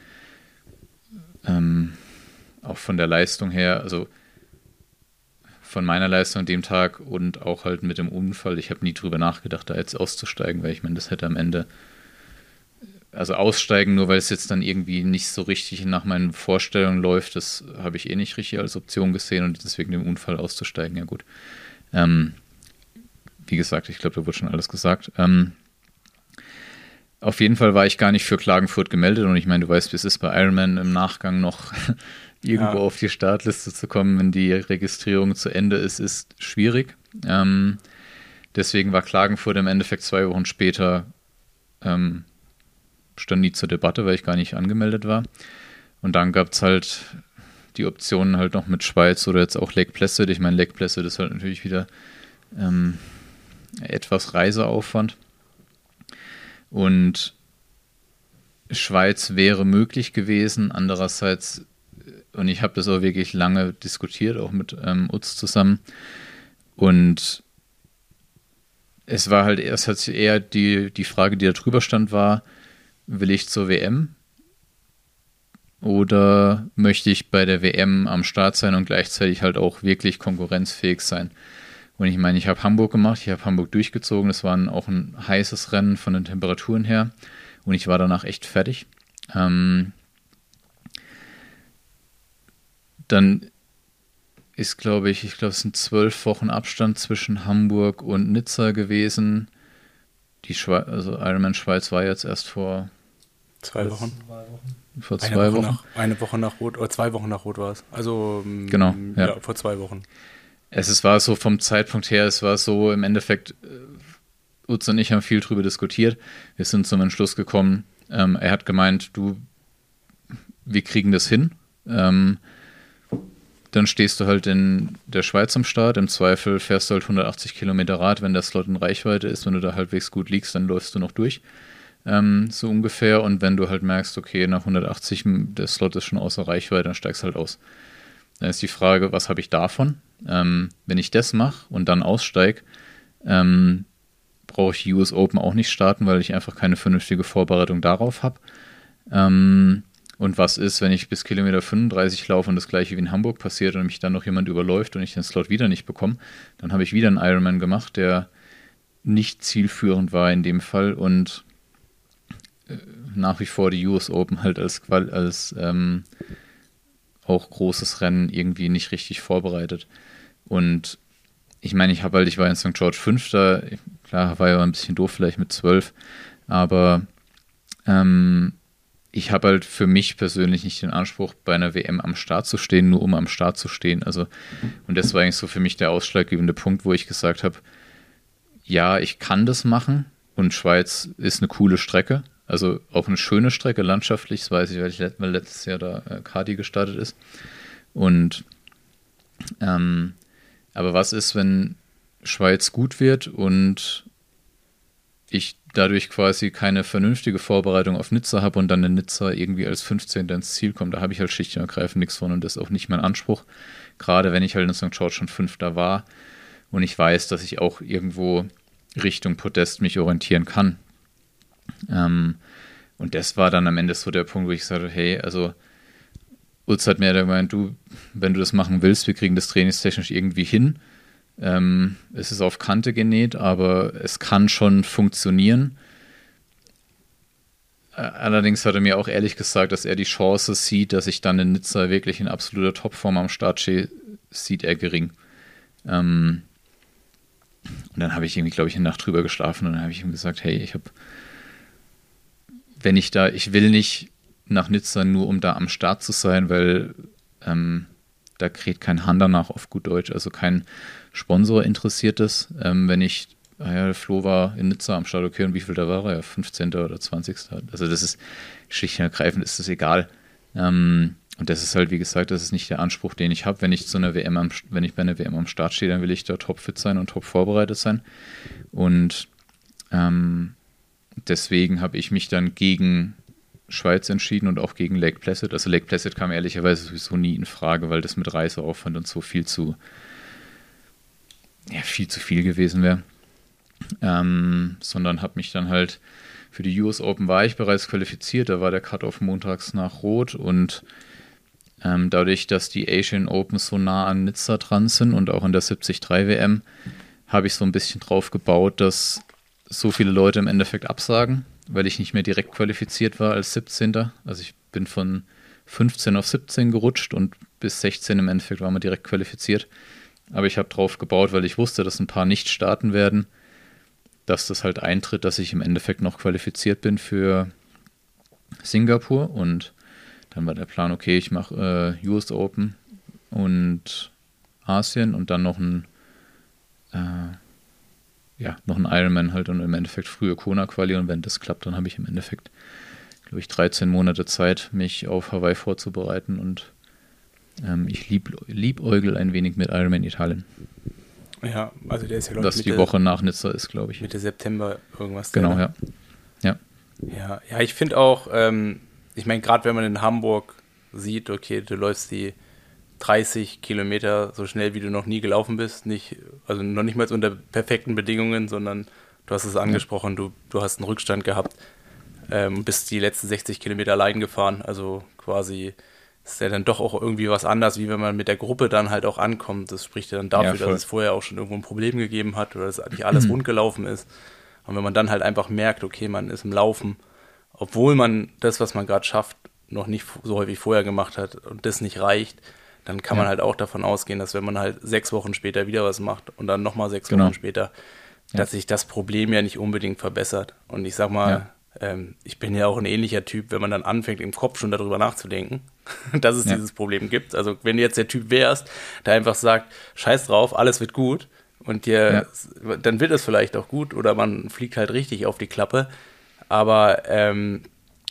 ähm, auch von der Leistung her, also von meiner Leistung an dem Tag und auch halt mit dem Unfall, ich habe nie drüber nachgedacht, da jetzt auszusteigen, weil ich meine, das hätte am Ende, also aussteigen, nur weil es jetzt dann irgendwie nicht so richtig nach meinen Vorstellungen läuft, das habe ich eh nicht richtig als Option gesehen und deswegen dem Unfall auszusteigen, ja gut. Ähm, wie gesagt, ich glaube, da wurde schon alles gesagt. Ähm, auf jeden Fall war ich gar nicht für Klagenfurt gemeldet und ich meine, du weißt, wie es ist bei Ironman im Nachgang noch irgendwo ja. auf die Startliste zu kommen, wenn die Registrierung zu Ende ist, ist schwierig. Ähm, deswegen war Klagenfurt im Endeffekt zwei Wochen später ähm, stand nie zur Debatte, weil ich gar nicht angemeldet war. Und dann gab es halt die Optionen halt noch mit Schweiz oder jetzt auch Lake Placid. Ich meine, Lake Placid ist halt natürlich wieder ähm, etwas Reiseaufwand. Und Schweiz wäre möglich gewesen. Andererseits und ich habe das auch wirklich lange diskutiert, auch mit ähm, Utz zusammen. Und es war halt erst hat eher die, die Frage, die da drüber stand, war, will ich zur WM oder möchte ich bei der WM am Start sein und gleichzeitig halt auch wirklich konkurrenzfähig sein? Und ich meine, ich habe Hamburg gemacht, ich habe Hamburg durchgezogen, das war auch ein heißes Rennen von den Temperaturen her und ich war danach echt fertig. Ähm, dann ist, glaube ich, ich glaube, es sind zwölf Wochen Abstand zwischen Hamburg und Nizza gewesen. Die Schwe also Ironman Schweiz war jetzt erst vor zwei Wochen. Vor zwei eine Wochen. Nach, eine Woche nach Rot, oder zwei Wochen nach Rot war es. Also mm, genau, ja. ja. vor zwei Wochen. Es, es war so vom Zeitpunkt her, es war so im Endeffekt, äh, Utz und ich haben viel drüber diskutiert. Wir sind zum Entschluss gekommen. Ähm, er hat gemeint, du, wir kriegen das hin. Ähm, dann stehst du halt in der Schweiz am Start. Im Zweifel fährst du halt 180 Kilometer Rad, wenn der Slot in Reichweite ist. Wenn du da halbwegs gut liegst, dann läufst du noch durch. Ähm, so ungefähr. Und wenn du halt merkst, okay, nach 180, der Slot ist schon außer Reichweite, dann steigst du halt aus. Dann ist die Frage, was habe ich davon? Ähm, wenn ich das mache und dann aussteige, ähm, brauche ich US Open auch nicht starten, weil ich einfach keine vernünftige Vorbereitung darauf habe. Ähm, und was ist, wenn ich bis Kilometer 35 laufe und das gleiche wie in Hamburg passiert und mich dann noch jemand überläuft und ich den Slot wieder nicht bekomme? Dann habe ich wieder einen Ironman gemacht, der nicht zielführend war in dem Fall und äh, nach wie vor die US Open halt als, als ähm, auch großes Rennen irgendwie nicht richtig vorbereitet. Und ich meine, ich habe halt, ich war in St. George Fünfter, klar, war ja ein bisschen doof vielleicht mit zwölf, aber ähm, ich habe halt für mich persönlich nicht den Anspruch, bei einer WM am Start zu stehen, nur um am Start zu stehen. Also, und das war eigentlich so für mich der ausschlaggebende Punkt, wo ich gesagt habe, ja, ich kann das machen und Schweiz ist eine coole Strecke. Also auch eine schöne Strecke, landschaftlich, das weiß ich, weil, ich letztes Jahr da äh, Kadi gestartet ist. Und ähm, aber was ist, wenn Schweiz gut wird und ich dadurch quasi keine vernünftige Vorbereitung auf Nizza habe und dann in Nizza irgendwie als 15. ins Ziel komme, da habe ich halt schlicht und ergreifend nichts von und das ist auch nicht mein Anspruch. Gerade wenn ich halt in St. George schon Fünfter war und ich weiß, dass ich auch irgendwo Richtung Podest mich orientieren kann. Ähm, und das war dann am Ende so der Punkt, wo ich sagte, hey, also Utz hat mir gemeint, du, wenn du das machen willst, wir kriegen das trainingstechnisch irgendwie hin. Ähm, es ist auf Kante genäht, aber es kann schon funktionieren. Allerdings hat er mir auch ehrlich gesagt, dass er die Chance sieht, dass ich dann in Nizza wirklich in absoluter Topform am Start stehe, sieht er gering. Ähm, und dann habe ich irgendwie, glaube ich, eine Nacht drüber geschlafen und dann habe ich ihm gesagt, hey, ich habe, wenn ich da, ich will nicht nach Nizza nur, um da am Start zu sein, weil ähm, da kriegt kein Hand danach auf gut Deutsch, also kein Sponsor interessiert ist. Ähm, wenn ich, ah ja, Flo war in Nizza am Start, okay, und wie viel da war er? Ja, 15. oder 20. Also das ist schlicht und ergreifend ist das egal. Ähm, und das ist halt, wie gesagt, das ist nicht der Anspruch, den ich habe. Wenn ich zu einer WM am, wenn ich bei einer WM am Start stehe, dann will ich da topfit sein und top vorbereitet sein. Und ähm, deswegen habe ich mich dann gegen Schweiz entschieden und auch gegen Lake Placid. Also Lake Placid kam ehrlicherweise sowieso nie in Frage, weil das mit Reiseaufwand und so viel zu, ja, viel zu viel gewesen wäre. Ähm, sondern habe mich dann halt für die US Open war ich bereits qualifiziert. Da war der Cut-Off montags nach Rot und ähm, dadurch, dass die Asian Open so nah an Nizza dran sind und auch in der 73 WM, habe ich so ein bisschen drauf gebaut, dass so viele Leute im Endeffekt absagen, weil ich nicht mehr direkt qualifiziert war als 17. Also ich bin von 15 auf 17 gerutscht und bis 16 im Endeffekt war man direkt qualifiziert. Aber ich habe drauf gebaut, weil ich wusste, dass ein paar nicht starten werden, dass das halt eintritt, dass ich im Endeffekt noch qualifiziert bin für Singapur. Und dann war der Plan, okay, ich mache äh, US Open und Asien und dann noch ein äh, ja, noch ein Ironman halt und im Endeffekt frühe Kona-Quali. Und wenn das klappt, dann habe ich im Endeffekt, glaube ich, 13 Monate Zeit, mich auf Hawaii vorzubereiten und ich lieb, liebäugel ein wenig mit Ironman Italien. Ja, also der ist ja, glaube ich, die Woche nach Nizza ist, glaube ich. Mitte September irgendwas. Genau, ja. Ja, ja, ja ich finde auch, ähm, ich meine, gerade wenn man in Hamburg sieht, okay, du läufst die 30 Kilometer so schnell, wie du noch nie gelaufen bist, nicht, also noch nicht mal unter perfekten Bedingungen, sondern du hast es angesprochen, du, du hast einen Rückstand gehabt, ähm, bist die letzten 60 Kilometer allein gefahren, also quasi ist ja dann doch auch irgendwie was anders, wie wenn man mit der Gruppe dann halt auch ankommt. Das spricht ja dann dafür, ja, dass es vorher auch schon irgendwo ein Problem gegeben hat oder dass nicht alles rund gelaufen ist. Und wenn man dann halt einfach merkt, okay, man ist im Laufen obwohl man das, was man gerade schafft, noch nicht so häufig vorher gemacht hat und das nicht reicht, dann kann ja. man halt auch davon ausgehen, dass wenn man halt sechs Wochen später wieder was macht und dann nochmal sechs genau. Wochen später, ja. dass sich das Problem ja nicht unbedingt verbessert. Und ich sag mal. Ähm, ich bin ja auch ein ähnlicher Typ, wenn man dann anfängt, im Kopf schon darüber nachzudenken, [LAUGHS] dass es dieses Problem gibt. Also wenn du jetzt der Typ wärst, der einfach sagt, scheiß drauf, alles wird gut und dir, dann wird es vielleicht auch gut oder man fliegt halt richtig auf die Klappe aber ähm,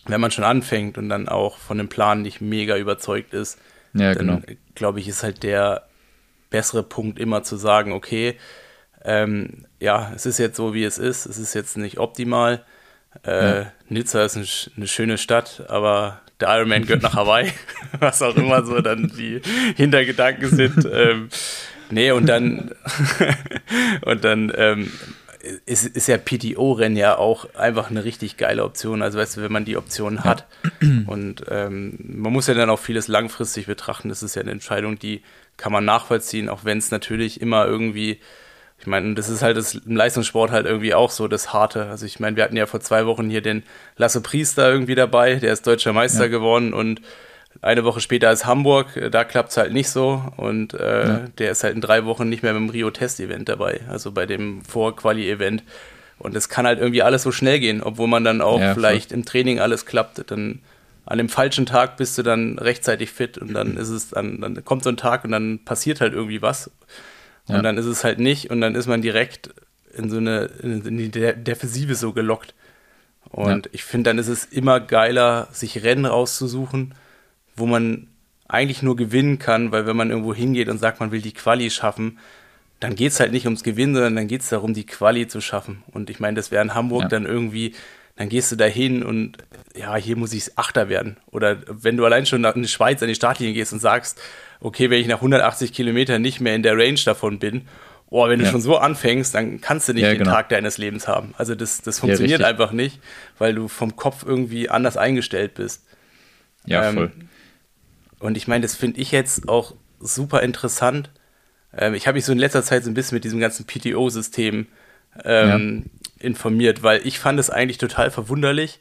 wenn man schon anfängt und dann auch von dem Plan nicht mega überzeugt ist, ja, dann genau. glaube ich, ist halt der bessere Punkt immer zu sagen, okay, ähm, ja, es ist jetzt so, wie es ist, es ist jetzt nicht optimal. Äh, ja. Nizza ist ein, eine schöne Stadt, aber der Ironman gehört nach Hawaii, [LAUGHS] was auch immer so dann die Hintergedanken sind. [LAUGHS] ähm, nee, und dann, [LAUGHS] und dann ähm, ist, ist ja PTO-Rennen ja auch einfach eine richtig geile Option. Also weißt du, wenn man die Option hat ja. [CLEARS THROAT] und ähm, man muss ja dann auch vieles langfristig betrachten. Das ist ja eine Entscheidung, die kann man nachvollziehen, auch wenn es natürlich immer irgendwie, ich meine, das ist halt das, im Leistungssport halt irgendwie auch so das Harte. Also ich meine, wir hatten ja vor zwei Wochen hier den Lasse Priester irgendwie dabei, der ist deutscher Meister ja. geworden und eine Woche später ist Hamburg, äh, da klappt es halt nicht so und äh, ja. der ist halt in drei Wochen nicht mehr beim Rio-Test-Event dabei, also bei dem Vor-Quali-Event. Und es kann halt irgendwie alles so schnell gehen, obwohl man dann auch ja, vielleicht im Training alles klappt. Dann an dem falschen Tag bist du dann rechtzeitig fit und dann ist es, dann, dann kommt so ein Tag und dann passiert halt irgendwie was. Und ja. dann ist es halt nicht und dann ist man direkt in so eine, in die De Defensive so gelockt. Und ich finde, dann ist es immer geiler, sich Rennen rauszusuchen, wo man eigentlich nur gewinnen kann, weil wenn man irgendwo hingeht und sagt, man will die Quali schaffen, dann geht es halt nicht ums Gewinnen, sondern dann geht es darum, die Quali zu schaffen. Und ich meine, das wäre in Hamburg ja. dann irgendwie, dann gehst du da hin und ja, hier muss ich Achter werden. Oder wenn du allein schon in die Schweiz an die Startlinie gehst und sagst, okay, wenn ich nach 180 Kilometern nicht mehr in der Range davon bin, oh, wenn du ja. schon so anfängst, dann kannst du nicht ja, den genau. Tag deines Lebens haben. Also das, das funktioniert ja, einfach nicht, weil du vom Kopf irgendwie anders eingestellt bist. Ja, ähm, voll. Und ich meine, das finde ich jetzt auch super interessant. Ähm, ich habe mich so in letzter Zeit so ein bisschen mit diesem ganzen PTO-System ähm, informiert, weil ich fand es eigentlich total verwunderlich,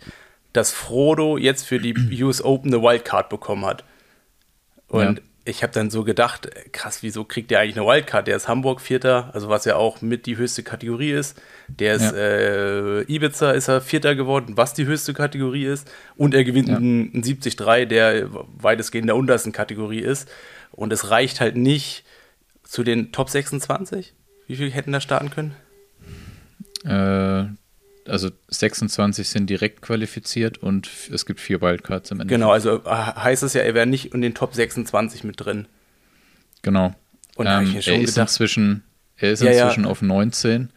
dass Frodo jetzt für die [CLEARS THROAT] US Open eine Wildcard bekommen hat. Und ich habe dann so gedacht, krass, wieso kriegt der eigentlich eine Wildcard? Der ist Hamburg Vierter, also was ja auch mit die höchste Kategorie ist. Der ist ja. äh, Ibiza ist er Vierter geworden, was die höchste Kategorie ist. Und er gewinnt ja. einen, einen 70-3, der weitestgehend in der untersten Kategorie ist. Und es reicht halt nicht zu den Top 26. Wie viele hätten da starten können? Äh, also 26 sind direkt qualifiziert und es gibt vier Wildcards im Ende. Genau, also äh, heißt es ja, er wäre nicht in den Top 26 mit drin. Genau. Und ähm, ich er, ist gedacht, inzwischen, er ist ja, inzwischen ja. auf 19,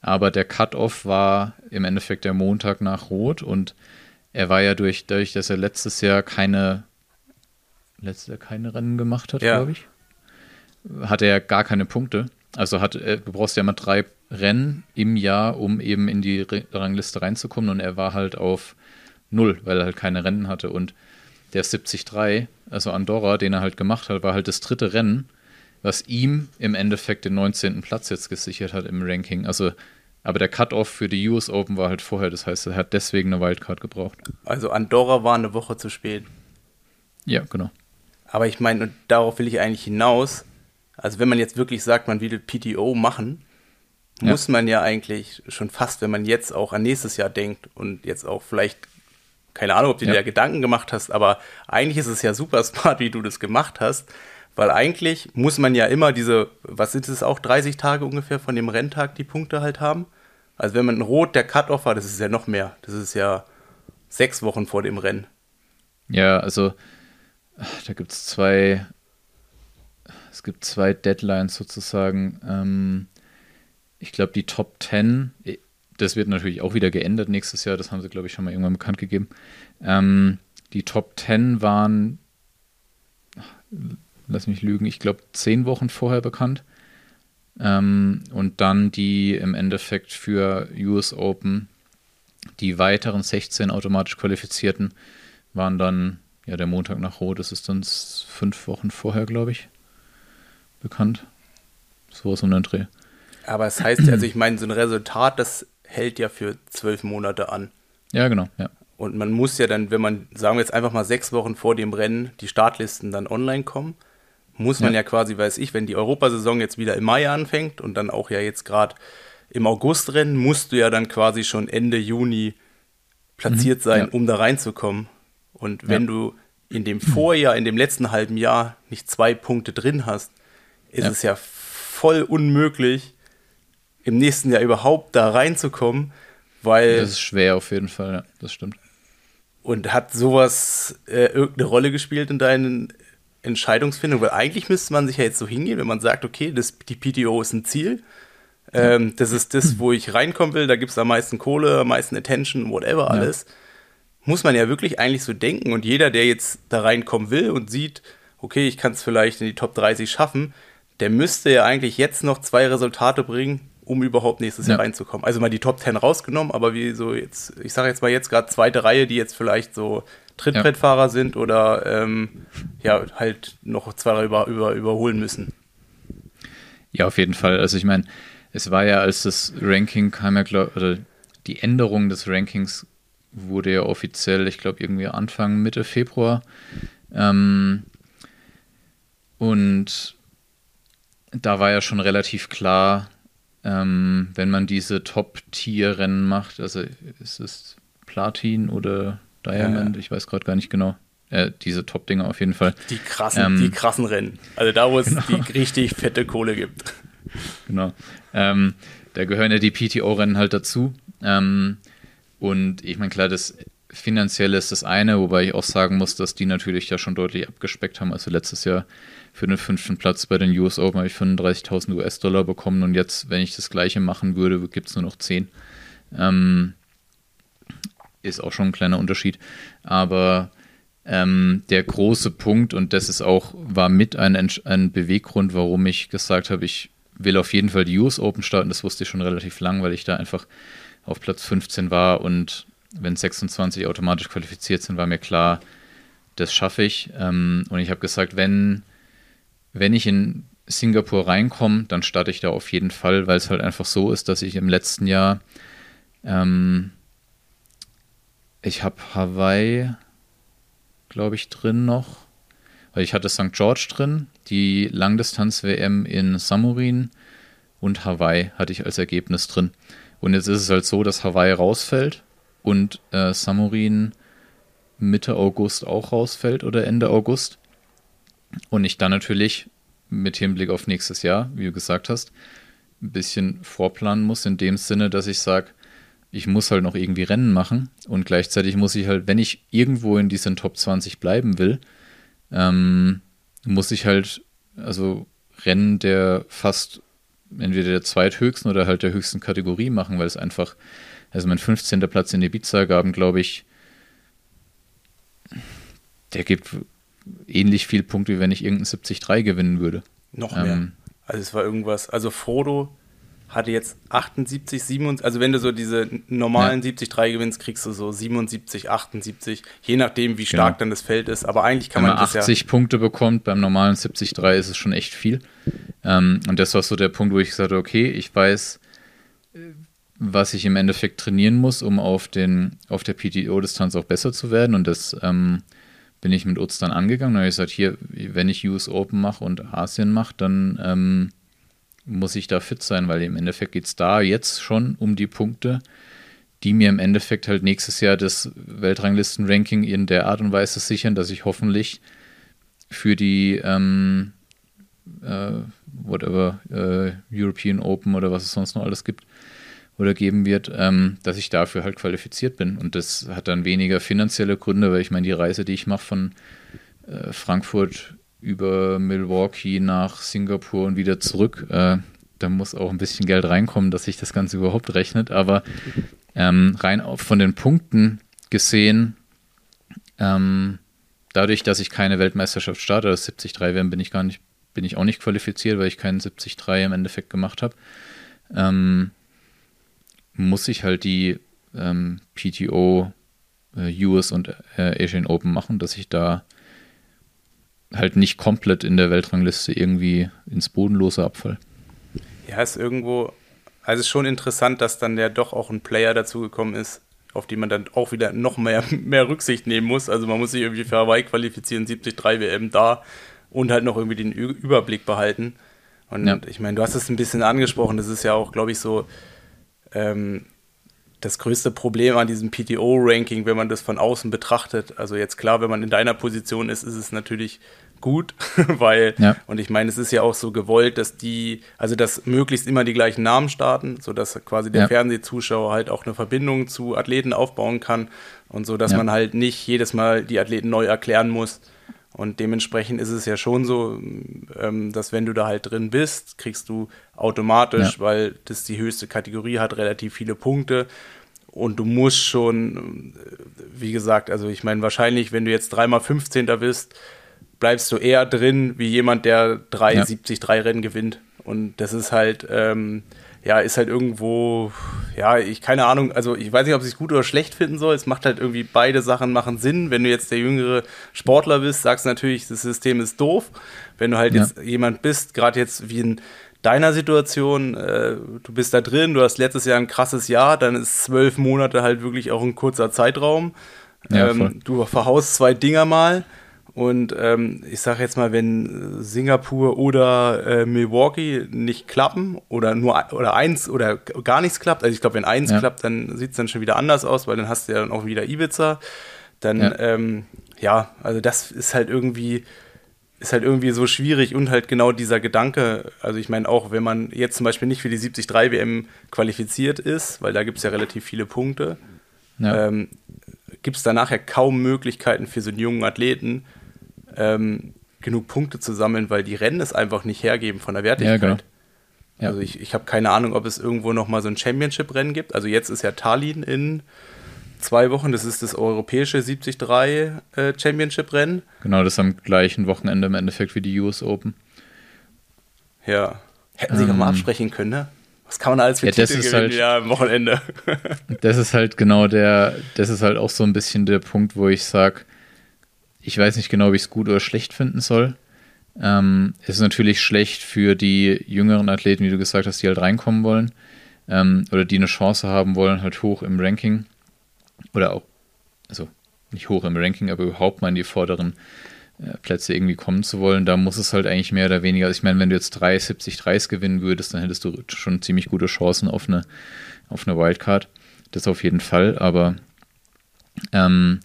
aber der Cut-Off war im Endeffekt der Montag nach Rot und er war ja durch, dadurch, dass er letztes Jahr keine, letztes Jahr keine Rennen gemacht hat, ja. glaube ich, hatte er gar keine Punkte. Also hat, äh, du brauchst ja immer drei Rennen im Jahr, um eben in die Rangliste reinzukommen. Und er war halt auf null, weil er halt keine Rennen hatte. Und der 73, also Andorra, den er halt gemacht hat, war halt das dritte Rennen, was ihm im Endeffekt den 19. Platz jetzt gesichert hat im Ranking. Also, aber der Cut-Off für die US Open war halt vorher. Das heißt, er hat deswegen eine Wildcard gebraucht. Also Andorra war eine Woche zu spät. Ja, genau. Aber ich meine, und darauf will ich eigentlich hinaus. Also wenn man jetzt wirklich sagt, man will PTO machen, ja. muss man ja eigentlich schon fast, wenn man jetzt auch an nächstes Jahr denkt und jetzt auch vielleicht, keine Ahnung, ob du ja. dir Gedanken gemacht hast, aber eigentlich ist es ja super smart, wie du das gemacht hast, weil eigentlich muss man ja immer diese, was sind es auch, 30 Tage ungefähr von dem Renntag die Punkte halt haben. Also wenn man rot der Cut-Off war, das ist ja noch mehr. Das ist ja sechs Wochen vor dem Rennen. Ja, also da gibt es zwei, es gibt zwei Deadlines sozusagen. Ähm, ich glaube, die Top 10, das wird natürlich auch wieder geändert nächstes Jahr, das haben sie, glaube ich, schon mal irgendwann bekannt gegeben. Ähm, die Top 10 waren, lass mich lügen, ich glaube, zehn Wochen vorher bekannt. Ähm, und dann die im Endeffekt für US Open, die weiteren 16 automatisch qualifizierten, waren dann, ja, der Montag nach Rot, das ist dann fünf Wochen vorher, glaube ich, bekannt. So was um den Dreh. Aber es heißt, also ich meine, so ein Resultat, das hält ja für zwölf Monate an. Ja, genau, ja. Und man muss ja dann, wenn man, sagen wir jetzt einfach mal sechs Wochen vor dem Rennen, die Startlisten dann online kommen, muss man ja, ja quasi, weiß ich, wenn die Europasaison jetzt wieder im Mai anfängt und dann auch ja jetzt gerade im August rennen, musst du ja dann quasi schon Ende Juni platziert mhm, sein, ja. um da reinzukommen. Und wenn ja. du in dem Vorjahr, in dem letzten halben Jahr nicht zwei Punkte drin hast, ist es ja voll unmöglich, im nächsten Jahr überhaupt da reinzukommen, weil. Das ist schwer auf jeden Fall, ja, das stimmt. Und hat sowas äh, irgendeine Rolle gespielt in deinen Entscheidungsfindungen? Weil eigentlich müsste man sich ja jetzt so hingehen, wenn man sagt, okay, das, die PTO ist ein Ziel. Ähm, das ist das, wo ich reinkommen will, da gibt es am meisten Kohle, am meisten Attention, whatever, alles. Ja. Muss man ja wirklich eigentlich so denken. Und jeder, der jetzt da reinkommen will und sieht, okay, ich kann es vielleicht in die Top 30 schaffen, der müsste ja eigentlich jetzt noch zwei Resultate bringen, um überhaupt nächstes ja. Jahr reinzukommen. Also mal die Top 10 rausgenommen, aber wie so jetzt, ich sage jetzt mal jetzt gerade zweite Reihe, die jetzt vielleicht so Trittbrettfahrer ja. sind oder ähm, ja, halt noch zwei über, über, überholen müssen. Ja, auf jeden Fall. Also ich meine, es war ja, als das Ranking kam ja, glaub, oder die Änderung des Rankings wurde ja offiziell, ich glaube, irgendwie Anfang, Mitte Februar. Ähm, und da war ja schon relativ klar, ähm, wenn man diese Top-Tier-Rennen macht, also ist es Platin oder Diamond, ja, ich weiß gerade gar nicht genau. Äh, diese Top-Dinger auf jeden Fall. Die krassen, ähm, die krassen Rennen. Also da, wo es genau. die richtig fette Kohle gibt. Genau. Ähm, da gehören ja die PTO-Rennen halt dazu. Ähm, und ich meine, klar, das finanziell ist das eine, wobei ich auch sagen muss, dass die natürlich ja schon deutlich abgespeckt haben. Also letztes Jahr für den fünften Platz bei den US Open habe ich 35.000 US-Dollar bekommen und jetzt, wenn ich das gleiche machen würde, gibt es nur noch 10. Ähm, ist auch schon ein kleiner Unterschied. Aber ähm, der große Punkt, und das ist auch, war mit ein, ein Beweggrund, warum ich gesagt habe, ich will auf jeden Fall die US Open starten. Das wusste ich schon relativ lang, weil ich da einfach auf Platz 15 war und wenn 26 automatisch qualifiziert sind, war mir klar, das schaffe ich. Ähm, und ich habe gesagt, wenn, wenn ich in Singapur reinkomme, dann starte ich da auf jeden Fall, weil es halt einfach so ist, dass ich im letzten Jahr, ähm, ich habe Hawaii, glaube ich, drin noch. Weil ich hatte St. George drin, die Langdistanz-WM in Samurin und Hawaii hatte ich als Ergebnis drin. Und jetzt ist es halt so, dass Hawaii rausfällt und äh, Samurin Mitte August auch rausfällt oder Ende August. Und ich dann natürlich mit Hinblick auf nächstes Jahr, wie du gesagt hast, ein bisschen vorplanen muss, in dem Sinne, dass ich sage, ich muss halt noch irgendwie Rennen machen und gleichzeitig muss ich halt, wenn ich irgendwo in diesen Top 20 bleiben will, ähm, muss ich halt, also Rennen der fast entweder der zweithöchsten oder halt der höchsten Kategorie machen, weil es einfach also mein 15. Platz in Ibiza gaben, glaube ich, der gibt ähnlich viel Punkte, wie wenn ich irgendeinen 70-3 gewinnen würde. Noch mehr. Ähm, also es war irgendwas, also Frodo hatte jetzt 78, 77, also wenn du so diese normalen ja. 70-3 gewinnst, kriegst du so 77, 78, je nachdem, wie stark genau. dann das Feld ist. Aber eigentlich kann wenn man, man 80 ja Punkte bekommt, beim normalen 70-3 ist es schon echt viel. Ähm, und das war so der Punkt, wo ich gesagt habe, okay, ich weiß, was ich im Endeffekt trainieren muss, um auf, den, auf der PTO-Distanz auch besser zu werden. Und das ähm, bin ich mit Utz dann angegangen. Da habe ich gesagt, hier, wenn ich US Open mache und Asien mache, dann ähm, muss ich da fit sein, weil im Endeffekt geht es da jetzt schon um die Punkte, die mir im Endeffekt halt nächstes Jahr das Weltranglisten-Ranking in der Art und Weise sichern, dass ich hoffentlich für die ähm, äh, whatever äh, European Open oder was es sonst noch alles gibt, oder geben wird, ähm, dass ich dafür halt qualifiziert bin. Und das hat dann weniger finanzielle Gründe, weil ich meine, die Reise, die ich mache von äh, Frankfurt über Milwaukee nach Singapur und wieder zurück, äh, da muss auch ein bisschen Geld reinkommen, dass sich das Ganze überhaupt rechnet. Aber ähm, rein von den Punkten gesehen, ähm, dadurch, dass ich keine Weltmeisterschaft starte, das 73 werden, bin ich gar nicht, bin ich auch nicht qualifiziert, weil ich keinen 73 im Endeffekt gemacht habe. Ähm, muss ich halt die ähm, PTO, äh, US und äh, Asian Open machen, dass ich da halt nicht komplett in der Weltrangliste irgendwie ins Bodenlose abfall. Ja, ist irgendwo, also ist schon interessant, dass dann ja doch auch ein Player dazugekommen ist, auf den man dann auch wieder noch mehr, [LAUGHS] mehr Rücksicht nehmen muss. Also man muss sich irgendwie für Hawaii qualifizieren, 73 WM da und halt noch irgendwie den Überblick behalten. Und ja. ich meine, du hast es ein bisschen angesprochen, das ist ja auch, glaube ich, so, ähm, das größte Problem an diesem PTO-Ranking, wenn man das von außen betrachtet. Also jetzt klar, wenn man in deiner Position ist, ist es natürlich gut, [LAUGHS] weil, ja. und ich meine, es ist ja auch so gewollt, dass die, also dass möglichst immer die gleichen Namen starten, sodass quasi der ja. Fernsehzuschauer halt auch eine Verbindung zu Athleten aufbauen kann und so, dass ja. man halt nicht jedes Mal die Athleten neu erklären muss. Und dementsprechend ist es ja schon so, ähm, dass wenn du da halt drin bist, kriegst du automatisch, ja. weil das die höchste Kategorie hat, relativ viele Punkte. Und du musst schon, äh, wie gesagt, also ich meine, wahrscheinlich, wenn du jetzt dreimal 15. bist, bleibst du eher drin wie jemand, der 3,73 ja. Rennen gewinnt. Und das ist halt, ähm, ja, ist halt irgendwo, ja, ich keine Ahnung, also ich weiß nicht, ob ich es gut oder schlecht finden soll. Es macht halt irgendwie beide Sachen machen Sinn. Wenn du jetzt der jüngere Sportler bist, sagst du natürlich, das System ist doof. Wenn du halt ja. jetzt jemand bist, gerade jetzt wie in deiner Situation, äh, du bist da drin, du hast letztes Jahr ein krasses Jahr, dann ist zwölf Monate halt wirklich auch ein kurzer Zeitraum. Ja, ähm, du verhaust zwei Dinger mal und ähm, ich sage jetzt mal, wenn Singapur oder äh, Milwaukee nicht klappen oder nur oder eins oder gar nichts klappt, also ich glaube, wenn eins ja. klappt, dann sieht es dann schon wieder anders aus, weil dann hast du ja dann auch wieder Ibiza. Dann, ja. Ähm, ja, also das ist halt irgendwie, ist halt irgendwie so schwierig und halt genau dieser Gedanke, also ich meine auch, wenn man jetzt zum Beispiel nicht für die 73 WM qualifiziert ist, weil da gibt es ja relativ viele Punkte, ja. ähm, gibt es da nachher kaum Möglichkeiten für so einen jungen Athleten, ähm, genug Punkte zu sammeln, weil die Rennen es einfach nicht hergeben von der Wertigkeit. Ja, genau. ja. Also ich, ich habe keine Ahnung, ob es irgendwo noch mal so ein Championship-Rennen gibt. Also jetzt ist ja Tallinn in zwei Wochen, das ist das europäische 73 äh, Championship-Rennen. Genau, das ist am gleichen Wochenende im Endeffekt wie die US Open. Ja. Hätten sie ähm, nochmal absprechen können, ne? Was kann man alles für ja, Titel gewinnen halt, ja, am Wochenende? [LAUGHS] das ist halt genau der, das ist halt auch so ein bisschen der Punkt, wo ich sage, ich weiß nicht genau, wie ich es gut oder schlecht finden soll. Ähm, es ist natürlich schlecht für die jüngeren Athleten, wie du gesagt hast, die halt reinkommen wollen ähm, oder die eine Chance haben wollen, halt hoch im Ranking oder auch, also nicht hoch im Ranking, aber überhaupt mal in die vorderen äh, Plätze irgendwie kommen zu wollen, da muss es halt eigentlich mehr oder weniger, also ich meine, wenn du jetzt 3, 70, 30 gewinnen würdest, dann hättest du schon ziemlich gute Chancen auf eine, auf eine Wildcard. Das auf jeden Fall, aber ähm,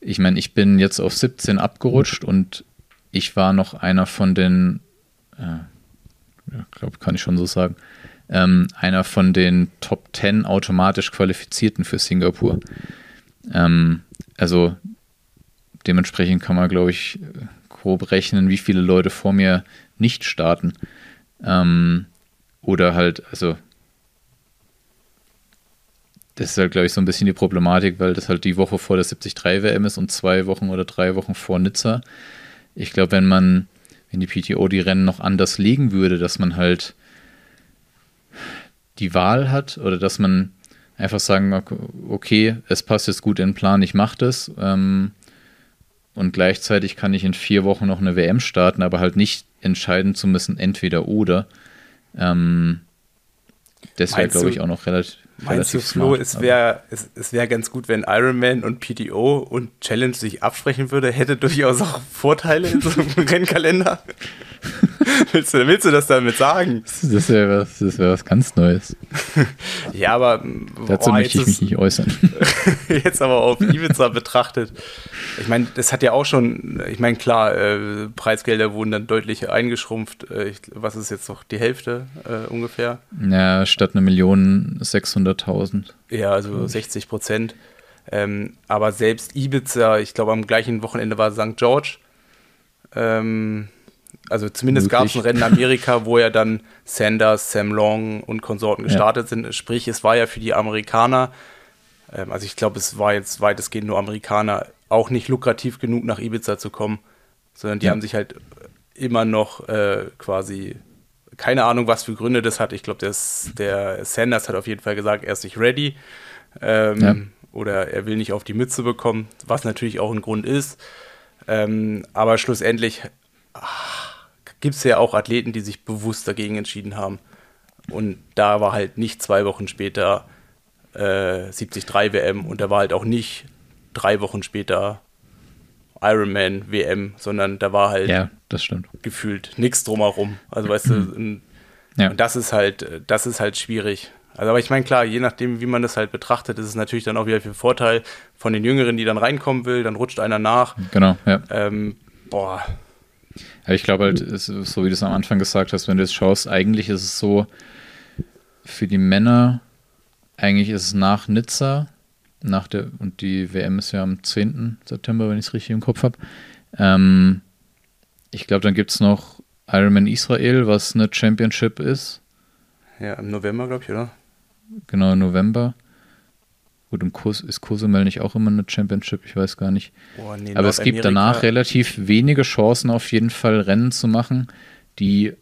ich meine, ich bin jetzt auf 17 abgerutscht und ich war noch einer von den, äh, ja, glaube, kann ich schon so sagen, ähm, einer von den Top 10 automatisch Qualifizierten für Singapur. Ähm, also dementsprechend kann man, glaube ich, grob rechnen, wie viele Leute vor mir nicht starten. Ähm, oder halt, also das ist halt, glaube ich, so ein bisschen die Problematik, weil das halt die Woche vor der 73 WM ist und zwei Wochen oder drei Wochen vor Nizza. Ich glaube, wenn man, wenn die PTO die Rennen noch anders legen würde, dass man halt die Wahl hat oder dass man einfach sagen, okay, es passt jetzt gut in den Plan, ich mache das. Ähm, und gleichzeitig kann ich in vier Wochen noch eine WM starten, aber halt nicht entscheiden zu müssen, entweder oder. Ähm, das wäre, glaube ich, auch noch relativ. Meinst du, Flo, smart, es wäre es, es wär ganz gut, wenn Ironman und PTO und Challenge sich absprechen würde? Hätte durchaus auch Vorteile in so einem [LAUGHS] Rennkalender? [LAUGHS] willst, du, willst du das damit sagen? Das wäre was, wär was ganz Neues. [LAUGHS] ja, aber. Dazu boah, möchte ich mich nicht äußern. jetzt aber auf Ibiza betrachtet. Ich meine, das hat ja auch schon, ich meine, klar, äh, Preisgelder wurden dann deutlich eingeschrumpft. Äh, ich, was ist jetzt noch die Hälfte äh, ungefähr? Ja, statt eine Million 600.000. Ja, also 60 Prozent. Ähm, aber selbst Ibiza, ich glaube, am gleichen Wochenende war St. George. Ähm, also zumindest gab es ein Rennen in Amerika, wo ja dann Sanders, Sam Long und Konsorten gestartet ja. sind. Sprich, es war ja für die Amerikaner, ähm, also ich glaube, es war jetzt weitestgehend nur Amerikaner, auch nicht lukrativ genug nach Ibiza zu kommen, sondern die ja. haben sich halt immer noch äh, quasi, keine Ahnung, was für Gründe das hat. Ich glaube, der Sanders hat auf jeden Fall gesagt, er ist nicht ready. Ähm, ja. Oder er will nicht auf die Mütze bekommen, was natürlich auch ein Grund ist. Ähm, aber schlussendlich gibt es ja auch Athleten, die sich bewusst dagegen entschieden haben. Und da war halt nicht zwei Wochen später äh, 73 WM und da war halt auch nicht drei Wochen später Ironman WM, sondern da war halt ja, gefühlt nichts drumherum. Also weißt du, und, ja. und das ist halt, das ist halt schwierig. Also, aber ich meine, klar, je nachdem, wie man das halt betrachtet, ist es natürlich dann auch wieder für Vorteil von den Jüngeren, die dann reinkommen will, dann rutscht einer nach. Genau, ja. Ähm, boah, ja, ich glaube halt, ist, so wie du es am Anfang gesagt hast, wenn du es schaust, eigentlich ist es so, für die Männer, eigentlich ist es nach Nizza, nach der, und die WM ist ja am 10. September, wenn ich es richtig im Kopf habe. Ähm, ich glaube, dann gibt es noch Ironman Israel, was eine Championship ist. Ja, im November, glaube ich, oder? Genau, im November. Gut, im Kurs ist Cozumel nicht auch immer eine Championship, ich weiß gar nicht. Oh, nee, Aber es gibt danach relativ wenige Chancen, auf jeden Fall Rennen zu machen, die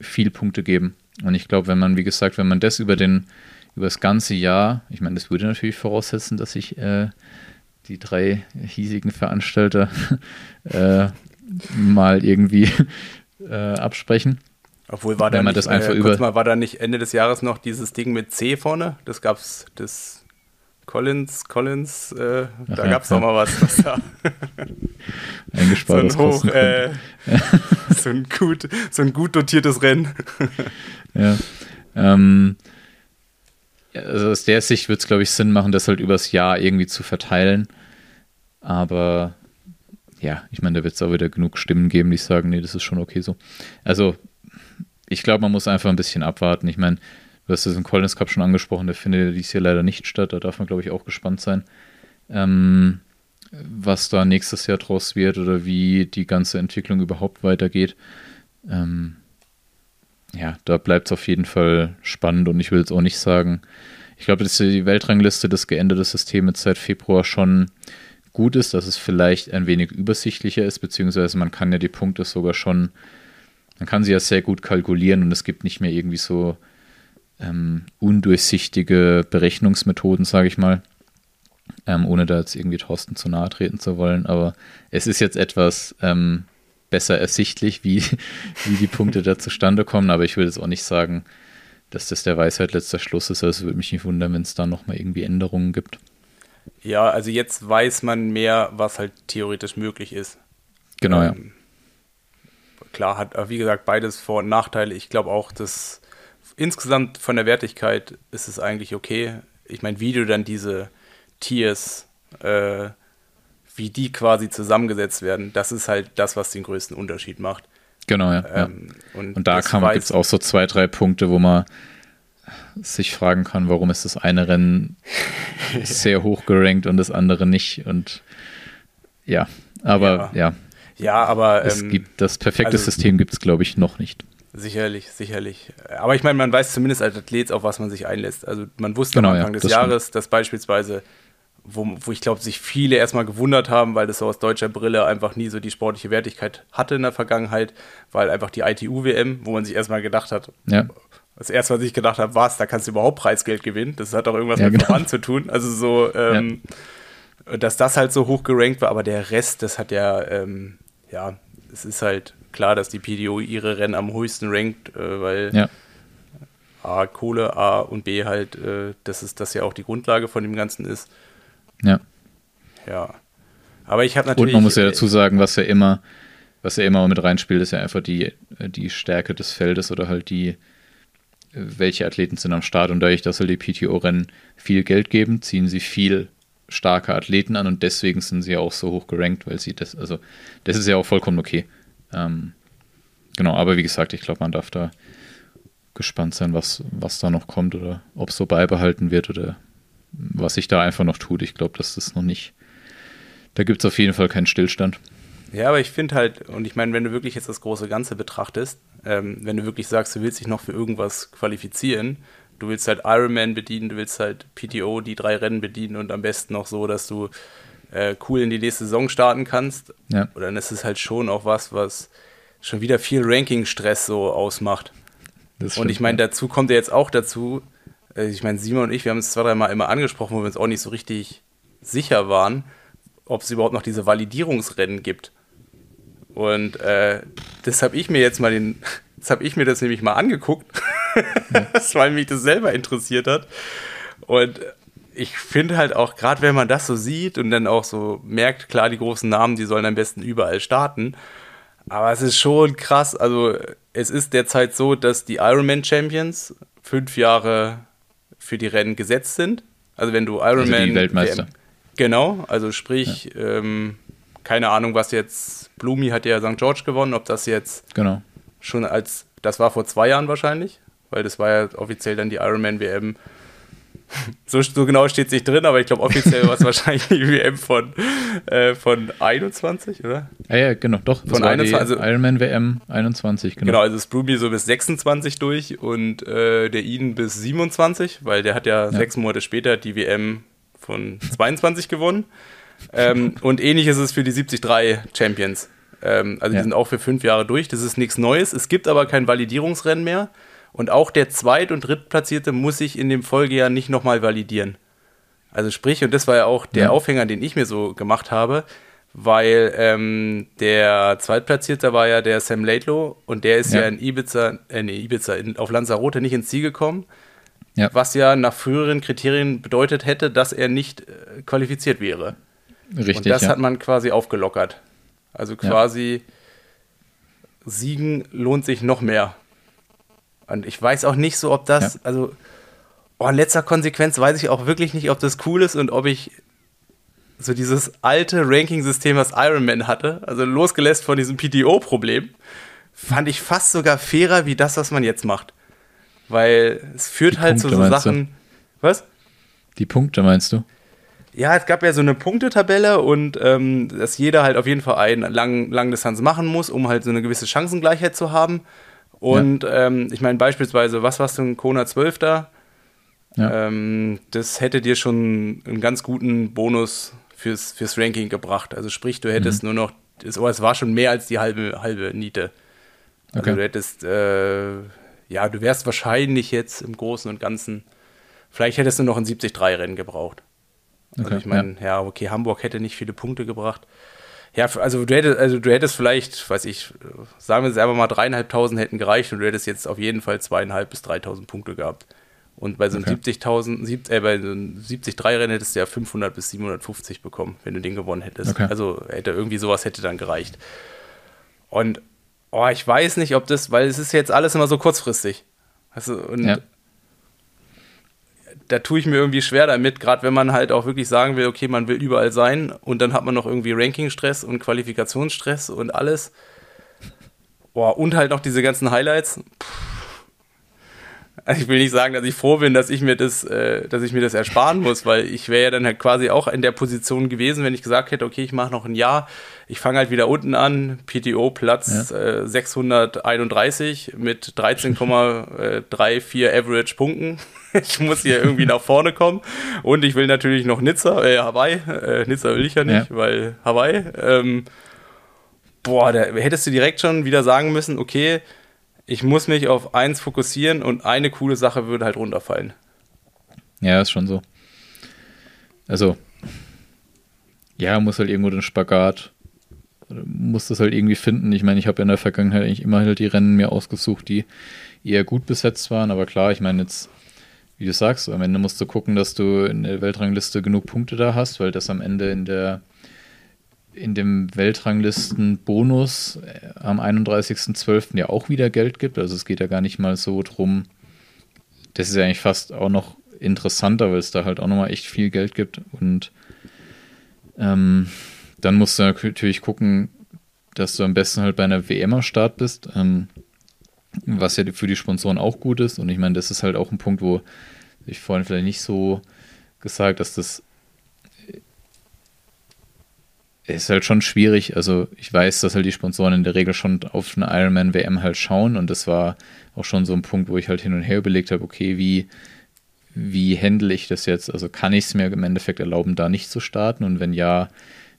viel Punkte geben. Und ich glaube, wenn man, wie gesagt, wenn man das über den, über das ganze Jahr, ich meine, das würde natürlich voraussetzen, dass sich äh, die drei hiesigen Veranstalter [LAUGHS] äh, mal irgendwie [LAUGHS] äh, absprechen. Obwohl war da nicht, das einfach äh, über mal, war da nicht Ende des Jahres noch dieses Ding mit C vorne? Das gab's, das Collins, Collins, äh, da ja, gab es ja. mal was. was da [LAUGHS] so ein hoch, äh, so, ein gut, so ein gut dotiertes Rennen. ja. Ähm, also aus der Sicht wird es, glaube ich, Sinn machen, das halt übers Jahr irgendwie zu verteilen. Aber ja, ich meine, da wird es auch wieder genug Stimmen geben, die sagen, nee, das ist schon okay so. Also, ich glaube, man muss einfach ein bisschen abwarten. Ich meine, Du hast es im Collins Cup schon angesprochen, der findet dies hier leider nicht statt. Da darf man, glaube ich, auch gespannt sein, ähm, was da nächstes Jahr draus wird oder wie die ganze Entwicklung überhaupt weitergeht. Ähm, ja, da bleibt es auf jeden Fall spannend und ich will es auch nicht sagen. Ich glaube, dass die Weltrangliste das geänderte System jetzt seit Februar schon gut ist, dass es vielleicht ein wenig übersichtlicher ist, beziehungsweise man kann ja die Punkte sogar schon, man kann sie ja sehr gut kalkulieren und es gibt nicht mehr irgendwie so ähm, undurchsichtige Berechnungsmethoden, sage ich mal, ähm, ohne da jetzt irgendwie Thorsten zu nahe treten zu wollen. Aber es ist jetzt etwas ähm, besser ersichtlich, wie, wie die Punkte da zustande kommen. Aber ich will jetzt auch nicht sagen, dass das der Weisheit letzter Schluss ist. Also es würde mich nicht wundern, wenn es da nochmal irgendwie Änderungen gibt. Ja, also jetzt weiß man mehr, was halt theoretisch möglich ist. Genau, ähm, ja. Klar, hat, wie gesagt, beides Vor- und Nachteile. Ich glaube auch, dass insgesamt von der Wertigkeit ist es eigentlich okay. Ich meine, wie du dann diese Tiers, äh, wie die quasi zusammengesetzt werden, das ist halt das, was den größten Unterschied macht. Genau, ja. Ähm, ja. Und, und, da gibt es auch so zwei, drei Punkte, wo man sich fragen kann, warum ist das eine Rennen [LAUGHS] sehr hoch gerankt und das andere nicht. Und ja, aber ja. Ja, ja aber es ähm, gibt das perfekte also, System gibt es, glaube ich, noch nicht. Sicherlich, sicherlich. Aber ich meine, man weiß zumindest als Athlet, auf was man sich einlässt. Also man wusste genau, am Anfang ja, des Jahres, stimmt. dass beispielsweise, wo, wo ich glaube, sich viele erstmal gewundert haben, weil das so aus deutscher Brille einfach nie so die sportliche Wertigkeit hatte in der Vergangenheit, weil einfach die ITU-WM, wo man sich erstmal gedacht hat, ja. das erste, was ich gedacht habe, was, da kannst du überhaupt Preisgeld gewinnen. Das hat auch irgendwas ja, mit genau. Verband zu tun. Also so, ähm, ja. dass das halt so hoch gerankt war, aber der Rest, das hat ja, ähm, ja, es ist halt klar, dass die PDO ihre Rennen am höchsten rankt, äh, weil ja. A, Kohle, A und B halt, äh, das ist das ja auch die Grundlage von dem Ganzen ist. Ja. Ja. Aber ich habe natürlich. Und man muss ja dazu sagen, was ja immer, was ja immer mit reinspielt, ist ja einfach die, die Stärke des Feldes oder halt die, welche Athleten sind am Start. Und dadurch, dass halt die PTO-Rennen viel Geld geben, ziehen sie viel starke Athleten an und deswegen sind sie ja auch so hoch gerankt, weil sie das, also das ist ja auch vollkommen okay. Ähm, genau, aber wie gesagt, ich glaube, man darf da gespannt sein, was, was da noch kommt oder ob es so beibehalten wird oder was sich da einfach noch tut. Ich glaube, dass das noch nicht. Da gibt es auf jeden Fall keinen Stillstand. Ja, aber ich finde halt, und ich meine, wenn du wirklich jetzt das große Ganze betrachtest, ähm, wenn du wirklich sagst, du willst dich noch für irgendwas qualifizieren, du willst halt Ironman bedienen, du willst halt PTO, die drei Rennen bedienen und am besten noch so, dass du äh, cool in die nächste Saison starten kannst. Ja. Dann ist es halt schon auch was, was schon wieder viel Ranking-Stress so ausmacht. Und ich meine, dazu kommt ja jetzt auch dazu, ich meine, Simon und ich, wir haben es zwei, dreimal immer angesprochen, wo wir uns auch nicht so richtig sicher waren, ob es überhaupt noch diese Validierungsrennen gibt. Und äh, das habe ich mir jetzt mal den, [LAUGHS] das habe ich mir das nämlich mal angeguckt, [LAUGHS] weil mich das selber interessiert hat. Und ich finde halt auch, gerade wenn man das so sieht und dann auch so merkt, klar, die großen Namen, die sollen am besten überall starten. Aber es ist schon krass. Also, es ist derzeit so, dass die Ironman Champions fünf Jahre für die Rennen gesetzt sind. Also, wenn du Ironman. Also die Weltmeister. WM, genau, also sprich, ja. ähm, keine Ahnung, was jetzt. Blumi hat ja St. George gewonnen, ob das jetzt genau. schon als. Das war vor zwei Jahren wahrscheinlich, weil das war ja offiziell dann die Ironman WM [LAUGHS] so, so, genau steht es nicht drin, aber ich glaube, offiziell war es [LAUGHS] wahrscheinlich die WM von, äh, von 21, oder? Ja, ja, genau, doch. Von 21, also, Ironman WM 21, genau. Genau, also Sprumi so bis 26 durch und äh, der Eden bis 27, weil der hat ja, ja, sechs Monate später die WM von 22 gewonnen. Ähm, [LAUGHS] und ähnlich ist es für die 73 Champions. Ähm, also die sind auch für fünf Jahre durch. Das ist nichts Neues. Es gibt aber kein Validierungsrennen mehr. Und auch der Zweit- und Drittplatzierte muss sich in dem Folgejahr nicht nochmal validieren. Also sprich, und das war ja auch der ja. Aufhänger, den ich mir so gemacht habe, weil ähm, der Zweitplatzierte war ja der Sam Laidlow und der ist ja, ja in Ibiza, äh, nee, Ibiza, in, auf Lanzarote nicht ins Ziel gekommen, ja. was ja nach früheren Kriterien bedeutet hätte, dass er nicht äh, qualifiziert wäre. Richtig. Und das hat man quasi aufgelockert. Also quasi Siegen lohnt sich noch mehr. Und ich weiß auch nicht so, ob das, ja. also oh, in letzter Konsequenz weiß ich auch wirklich nicht, ob das cool ist und ob ich so dieses alte Ranking-System, was Iron Man hatte, also losgelässt von diesem PTO-Problem, fand ich fast sogar fairer wie das, was man jetzt macht. Weil es führt Die halt Punkte, zu so Sachen. Du? Was? Die Punkte meinst du? Ja, es gab ja so eine Punktetabelle und ähm, dass jeder halt auf jeden Fall eine Lang Langdistanz machen muss, um halt so eine gewisse Chancengleichheit zu haben. Und ja. ähm, ich meine, beispielsweise, was warst du in Kona 12 da? Ja. Ähm, das hätte dir schon einen ganz guten Bonus fürs, fürs Ranking gebracht. Also sprich, du hättest mhm. nur noch, es, oh, es war schon mehr als die halbe, halbe Niete. Also okay. du hättest, äh, ja, du wärst wahrscheinlich jetzt im Großen und Ganzen, vielleicht hättest du noch ein 70-3-Rennen gebraucht. Also okay, ich meine, ja. ja. okay, Hamburg hätte nicht viele Punkte gebracht. Ja, also du hättest, also du hättest vielleicht, weiß ich, sagen wir es einfach mal, dreieinhalbtausend hätten gereicht und du hättest jetzt auf jeden Fall zweieinhalb bis dreitausend Punkte gehabt. Und bei so einem okay. 70.000, äh, bei so einem 73-Rennen hättest du ja 500 bis 750 bekommen, wenn du den gewonnen hättest. Okay. Also hätte irgendwie sowas hätte dann gereicht. Und oh, ich weiß nicht, ob das, weil es ist jetzt alles immer so kurzfristig. Also, und ja da tue ich mir irgendwie schwer damit, gerade wenn man halt auch wirklich sagen will, okay, man will überall sein und dann hat man noch irgendwie Ranking-Stress und Qualifikationsstress und alles. Boah, und halt noch diese ganzen Highlights. Also ich will nicht sagen, dass ich froh bin, dass ich mir das, äh, dass ich mir das ersparen muss, weil ich wäre ja dann halt quasi auch in der Position gewesen, wenn ich gesagt hätte, okay, ich mache noch ein Jahr, ich fange halt wieder unten an, PTO Platz ja. äh, 631 mit 13,34 Average Punkten. [LAUGHS] ich muss hier irgendwie nach vorne kommen. Und ich will natürlich noch Nizza, äh, Hawaii. Äh, Nizza will ich ja nicht, ja. weil Hawaii. Ähm, boah, da hättest du direkt schon wieder sagen müssen, okay, ich muss mich auf eins fokussieren und eine coole Sache würde halt runterfallen. Ja, ist schon so. Also, ja, muss halt irgendwo den Spagat, muss das halt irgendwie finden. Ich meine, ich habe in der Vergangenheit eigentlich immer halt die Rennen mir ausgesucht, die eher gut besetzt waren, aber klar, ich meine, jetzt wie du sagst, am Ende musst du gucken, dass du in der Weltrangliste genug Punkte da hast, weil das am Ende in der in dem Weltranglisten-Bonus äh, am 31.12. ja auch wieder Geld gibt. Also es geht ja gar nicht mal so drum. Das ist ja eigentlich fast auch noch interessanter, weil es da halt auch nochmal echt viel Geld gibt. Und ähm, dann musst du natürlich gucken, dass du am besten halt bei einer WM am Start bist. Ähm, was ja für die Sponsoren auch gut ist. Und ich meine, das ist halt auch ein Punkt, wo ich vorhin vielleicht nicht so gesagt, dass das ist halt schon schwierig. Also ich weiß, dass halt die Sponsoren in der Regel schon auf eine Ironman WM halt schauen und das war auch schon so ein Punkt, wo ich halt hin und her überlegt habe, okay, wie, wie handle ich das jetzt? Also kann ich es mir im Endeffekt erlauben, da nicht zu starten? Und wenn ja,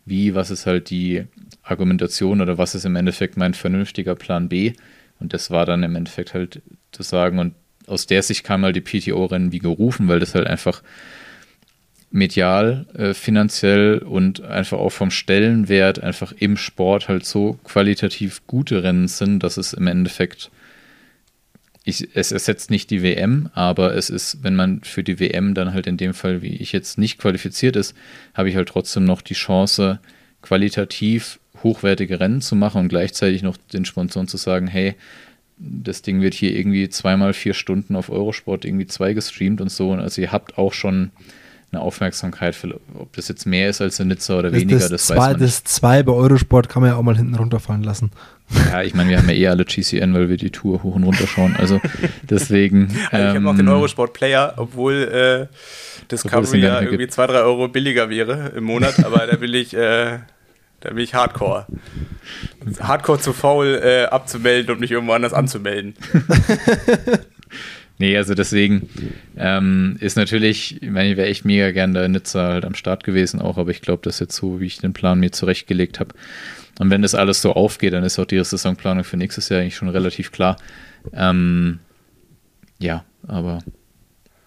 wie, was ist halt die Argumentation oder was ist im Endeffekt mein vernünftiger Plan B? Und das war dann im Endeffekt halt zu sagen, und aus der Sicht kam halt die PTO-Rennen wie gerufen, weil das halt einfach medial, äh, finanziell und einfach auch vom Stellenwert einfach im Sport halt so qualitativ gute Rennen sind, dass es im Endeffekt, ich, es ersetzt nicht die WM, aber es ist, wenn man für die WM dann halt in dem Fall, wie ich jetzt nicht qualifiziert ist, habe ich halt trotzdem noch die Chance, qualitativ hochwertige Rennen zu machen und gleichzeitig noch den Sponsoren zu sagen, hey, das Ding wird hier irgendwie zweimal vier Stunden auf Eurosport irgendwie zwei gestreamt und so. Also ihr habt auch schon eine Aufmerksamkeit, für, ob das jetzt mehr ist als in Nizza oder das, weniger, das, das zwei, weiß man Das zwei bei Eurosport kann man ja auch mal hinten runterfallen lassen. Ja, ich meine, wir haben ja eh alle GCN, weil wir die Tour hoch und runter schauen. Also deswegen. [LAUGHS] Also ich habe noch den ähm, Eurosport Player, obwohl äh, Discovery ja irgendwie gibt. zwei, drei Euro billiger wäre im Monat, aber da will ich äh, da bin ich Hardcore. Hardcore zu faul äh, abzumelden und mich irgendwo anders anzumelden. [LAUGHS] nee, also deswegen ähm, ist natürlich, ich meine, ich wäre echt mega gern da in Nizza halt am Start gewesen auch, aber ich glaube, das ist jetzt so, wie ich den Plan mir zurechtgelegt habe. Und wenn das alles so aufgeht, dann ist auch die Saisonplanung für nächstes Jahr eigentlich schon relativ klar. Ähm, ja, aber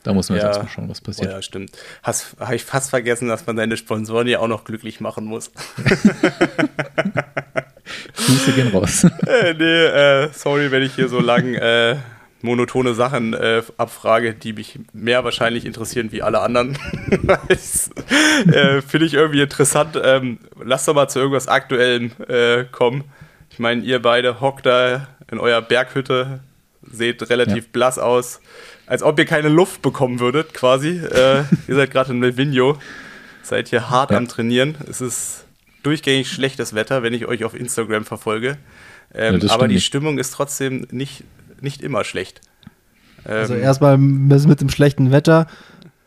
da muss man ja, jetzt mal schauen, was passiert. Oh ja, stimmt. Habe ich fast vergessen, dass man seine Sponsoren ja auch noch glücklich machen muss. [LAUGHS] [LAUGHS] Grüße gehen raus. Äh, nee, äh, sorry, wenn ich hier so lang äh, monotone Sachen äh, abfrage, die mich mehr wahrscheinlich interessieren wie alle anderen. [LAUGHS] Äh, finde ich irgendwie interessant. Ähm, lass doch mal zu irgendwas Aktuellem äh, kommen. Ich meine, ihr beide hockt da in eurer Berghütte, seht relativ ja. blass aus als ob ihr keine Luft bekommen würdet, quasi. [LAUGHS] Äh, ihr seid gerade in Melvinho, seid hier hart ja. am Trainieren. Es ist durchgängig schlechtes Wetter, wenn ich euch auf Instagram verfolge. Ähm, ja, aber die. Stimmung ist trotzdem nicht, nicht immer schlecht. Also ähm, also erstmal mit dem schlechten Wetter.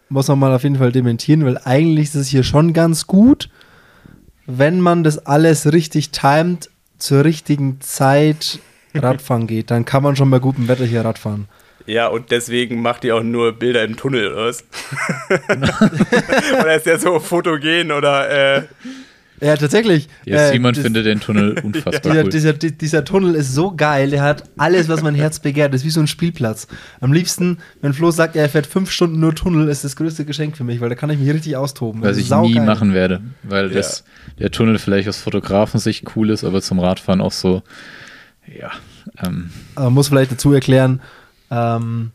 muss man mal auf jeden Fall dementieren, weil eigentlich ist es hier schon ganz gut, wenn man das alles richtig timet, zur richtigen Zeit Radfahren geht. Dann kann man schon bei gutem Wetter hier Radfahren. Ja, und deswegen macht ihr auch nur Bilder im Tunnel, oder was? [LAUGHS] oder ist der so fotogen oder äh, ja, tatsächlich. Ja, äh, Simon das- findet den Tunnel unfassbar [LAUGHS] Dieser, cool. dieser, di- dieser Tunnel ist so geil, der hat alles, was mein Herz begehrt. Das ist wie so ein Spielplatz. Am liebsten, wenn Flo sagt, er fährt fünf Stunden nur Tunnel, ist das größte Geschenk für mich, weil da kann ich mich richtig austoben. Was ich nie machen werde, weil Ja. das, der Tunnel vielleicht aus Fotografensicht cool ist, aber zum Radfahren auch so, ja, ähm, man muss vielleicht dazu erklären, ähm,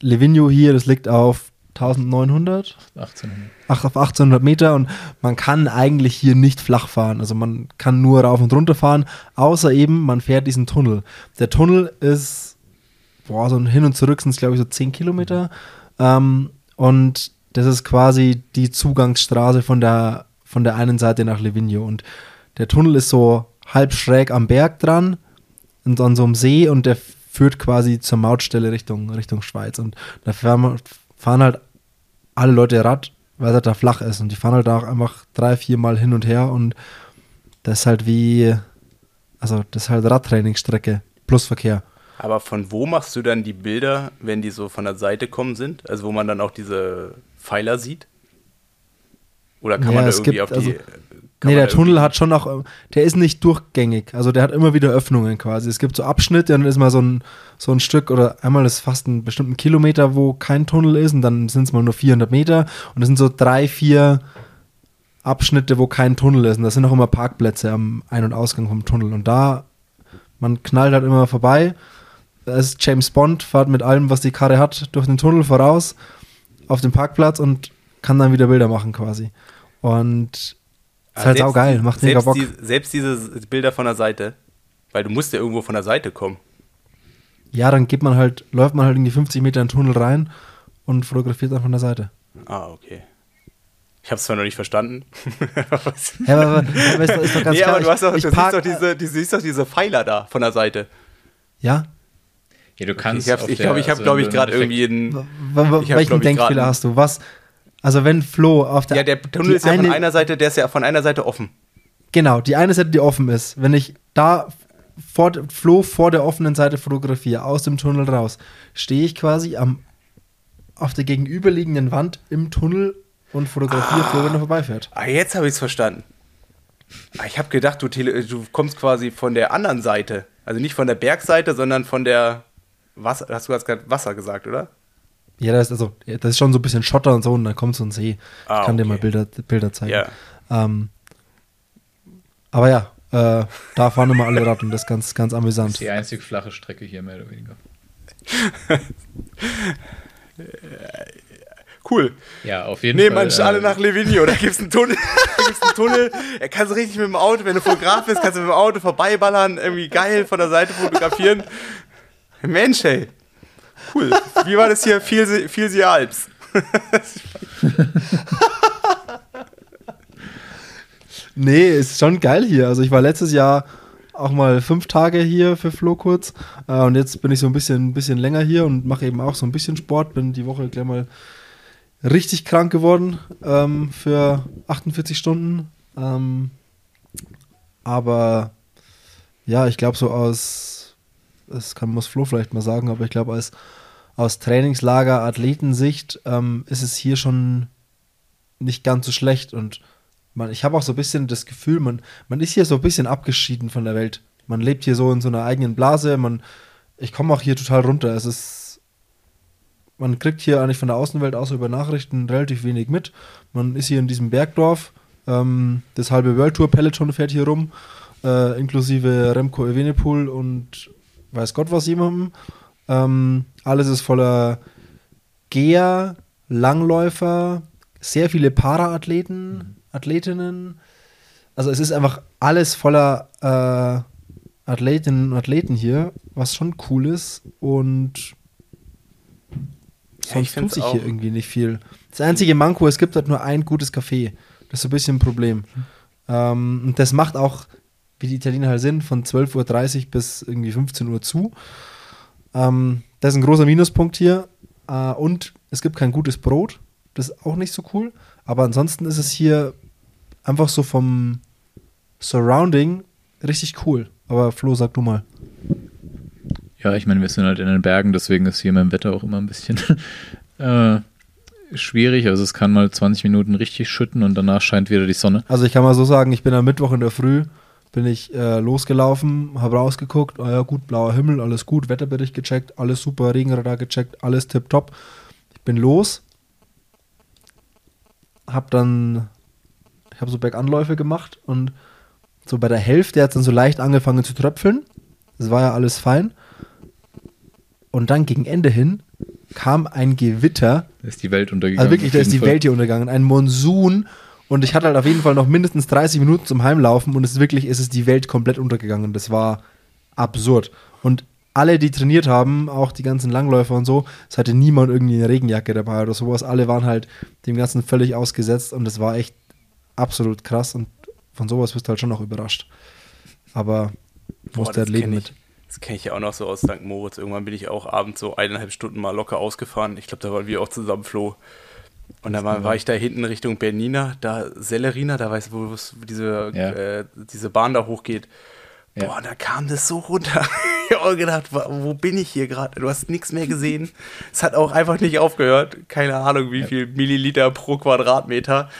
Livigno hier, das liegt auf 1900, 1800. ach, auf 1800 Meter und man kann eigentlich hier nicht flach fahren. Also man kann nur rauf und runter fahren, außer eben man fährt diesen Tunnel. Der Tunnel ist, boah, so ein hin und zurück sind es glaube ich so 10 Kilometer ähm, und das ist quasi die Zugangsstraße von der, von der einen Seite nach Livigno und der Tunnel ist so halb schräg am Berg dran und an so einem See und der führt quasi zur Mautstelle Richtung, Richtung Schweiz. Und da fahren, halt alle Leute Rad, weil es halt da flach ist. Und die fahren halt auch einfach drei, vier Mal hin und her und das ist halt wie, also das ist halt Radtrainingsstrecke plus Verkehr. Aber von wo machst du dann die Bilder, wenn die so von der Seite kommen sind? Also wo man dann auch diese Pfeiler sieht? Oder kann Ja, man da irgendwie gibt, auf die. also- nee, der da Tunnel hat schon auch, äh, der ist nicht durchgängig. Also der hat immer wieder Öffnungen quasi. Es gibt so Abschnitte und dann ist mal so ein, so ein Stück oder einmal ist fast einen bestimmten Kilometer, wo kein Tunnel ist und dann sind es mal nur 400 Meter und es sind so drei, vier Abschnitte, wo kein Tunnel ist und das sind auch immer Parkplätze am Ein- und Ausgang vom Tunnel und da, man knallt halt immer vorbei. Da ist James Bond, fährt mit allem, was die Karre hat, durch den Tunnel voraus auf den Parkplatz und kann dann wieder Bilder machen quasi. Und ist Ah, halt selbst saugeil, die- macht mega Bock. Die, selbst diese Bilder von der Seite. Weil du musst ja irgendwo von der Seite kommen. Ja, dann geht man halt, läuft man halt in die 50 Meter in den Tunnel rein und fotografiert dann von der Seite. Ah, okay. Ich habe es zwar noch nicht verstanden. [LAUGHS] Ja, aber, aber ist, doch- ist doch ganz nee, klar. aber du, hast doch, ich, du ich siehst, park, doch diese, du siehst doch diese Pfeiler da von der Seite. Ja? Ja, du kannst. Ich glaube, ich, der- glaub, ich habe, also glaube ich, du gerade irgendwie einen. Welchen Denkfehler hast du? Was? Also wenn Flo auf der Ja, der Tunnel ist ja von eine- einer Seite, der ist ja von einer Seite offen. Genau, die eine Seite, die offen ist. Wenn ich da vor, Flo vor der offenen Seite fotografiere, aus dem Tunnel raus, stehe ich quasi am, auf der gegenüberliegenden Wand im Tunnel und fotografiere Flo, wenn er vorbeifährt. Ah, jetzt habe ich es verstanden. Ah, ich habe gedacht, du, du kommst quasi von der anderen Seite. Also nicht von der Bergseite, sondern von der Wasser. Hast du gerade Wasser gesagt, oder? Ja, das ist, also, das ist schon so ein bisschen Schotter und so und dann kommt so ein See. Ah, ich kann dir okay. mal Bilder, Bilder zeigen. Ja. Ähm, aber ja, äh, da fahren immer alle Rad und das ist ganz, ganz Das amüsant. ist die einzig flache Strecke hier, mehr oder weniger. [LAUGHS] Cool. Ja, auf jeden Nehmen Fall. manche alle äh, nach Livigno. Da gibt's einen Tunnel. [LAUGHS] Da gibt's einen Tunnel. Er kann so richtig mit dem Auto, wenn du Fotograf bist, kannst du mit dem Auto vorbeiballern, irgendwie geil von der Seite fotografieren. Mensch, ey. Cool. Wie war das hier? Viel, viel Alps. [LAUGHS] Nee, ist schon geil hier. Also ich war letztes Jahr auch mal fünf Tage hier für Flo kurz äh, und jetzt bin ich so ein bisschen, bisschen länger hier und mache eben auch so ein bisschen Sport. Bin die Woche gleich mal richtig krank geworden ähm, für 48 Stunden. Ähm, aber ja, ich glaube so aus, das kann, muss Flo vielleicht mal sagen, aber ich glaube aus, aus Trainingslager, Athletensicht ähm, ist es hier schon nicht ganz so schlecht und man, ich habe auch so ein bisschen das Gefühl, man, man ist hier so ein bisschen abgeschieden von der Welt. Man lebt hier so in so einer eigenen Blase. Man, ich komme auch hier total runter. Es ist, man kriegt hier eigentlich von der Außenwelt außer über Nachrichten relativ wenig mit. Man ist hier in diesem Bergdorf. Ähm, das halbe World Tour Peloton fährt hier rum, äh, inklusive Remco Evenepoel und weiß Gott was jemandem. Ähm, alles ist voller Geher, Langläufer, sehr viele Paraathleten, Athletinnen. Also es ist einfach alles voller äh, Athletinnen und Athleten hier, was schon cool ist und ich sonst tut find's sich hier irgendwie nicht viel. Das einzige Manko, es gibt halt nur ein gutes Café. Das ist so ein bisschen ein Problem. Ähm, und das macht auch, wie die Italiener halt sind, von 12.30 Uhr bis irgendwie 15 Uhr zu. Ähm, das ist ein großer Minuspunkt hier. Äh, und es gibt kein gutes Brot. Das ist auch nicht so cool. Aber ansonsten ist es hier einfach so vom Surrounding richtig cool. Aber Flo, sag du mal. Ja, ich meine, wir sind halt in den Bergen, deswegen ist hier mein Wetter auch immer ein bisschen [LAUGHS] äh, schwierig. Also es kann mal 20 Minuten richtig schütten und danach scheint wieder die Sonne. Also ich kann mal so sagen, ich bin am Mittwoch in der Früh, bin ich äh, losgelaufen, habe rausgeguckt, oh ja gut, blauer Himmel, alles gut, Wetterbericht gecheckt, alles super, Regenradar gecheckt, alles tipptopp. Ich bin los, habe dann, ich habe so Berganläufe gemacht und so bei der Hälfte hat es dann so leicht angefangen zu tröpfeln. Das war ja alles fein. Und dann gegen Ende hin kam ein Gewitter. Da ist die Welt untergegangen. Also wirklich, da ist die Fall. Welt hier untergegangen. Ein Monsun. Und ich hatte halt auf jeden Fall noch mindestens 30 Minuten zum Heimlaufen und es ist wirklich, es ist die Welt komplett untergegangen. Das war absurd. Und alle, die trainiert haben, auch die ganzen Langläufer und so, es hatte niemand irgendwie eine Regenjacke dabei oder sowas. Alle waren halt dem Ganzen völlig ausgesetzt und es war echt absolut krass und von sowas wirst du halt schon noch überrascht. Aber du halt das leben mit. Das kenne ich ja auch noch so aus St. Moritz. Irgendwann bin ich auch abends so eineinhalb Stunden mal locker ausgefahren. Ich glaube, da waren wir auch zusammen, Flo. Und dann war, war ich da hinten Richtung Bernina, da Sellerina, da weißt du, wo es diese, Ja. äh, diese Bahn da hochgeht. Ja. Boah, da kam das so runter. [LAUGHS] ich habe gedacht, wo bin ich hier gerade? Du hast nichts mehr gesehen. [LAUGHS] Es hat auch einfach nicht aufgehört. Keine Ahnung, wie viel Milliliter pro Quadratmeter.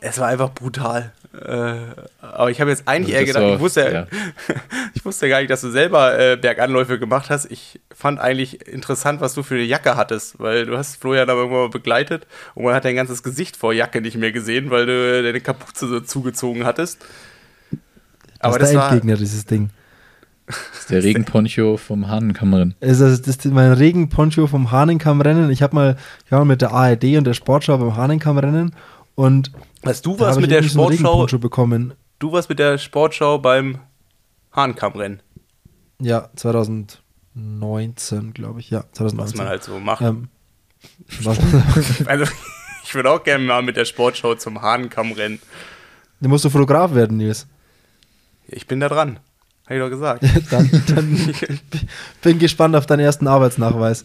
Es war einfach brutal. Äh, aber ich habe jetzt eigentlich Also eher das gedacht, war- ich wusste, ja. [LAUGHS] ich wusste gar nicht, dass du selber äh, Berganläufe gemacht hast. Ich fand eigentlich interessant, was du für eine Jacke hattest, weil du hast Florian aber irgendwann mal begleitet und man hat dein ganzes Gesicht vor Jacke nicht mehr gesehen, weil du deine Kapuze so zugezogen hattest. Das Aber ist das der war, Endgegner, dieses Ding. Das [LAUGHS] ist der Regenponcho vom Hahnenkammerin. Es ist, das ist mein Regenponcho vom Hahnenkammrennen. Ich habe mal, ich war mal mit der ARD und der Sportschau beim Hahnenkammrennen und was du da warst hab mit der so Sportschau, bekommen. du warst mit der Sportschau beim Hahnkammrennen, Ja, 2019, glaube ich. Ja, 2019. was man halt so macht. Ähm, [LAUGHS] was, [LAUGHS] Also, ich würde auch gerne mal mit der Sportschau zum Hahnkammrennen. du musst du Fotograf werden, Nils. Ich bin da dran. Habe ich doch gesagt. [LAUGHS] dann, dann bin gespannt auf deinen ersten Arbeitsnachweis.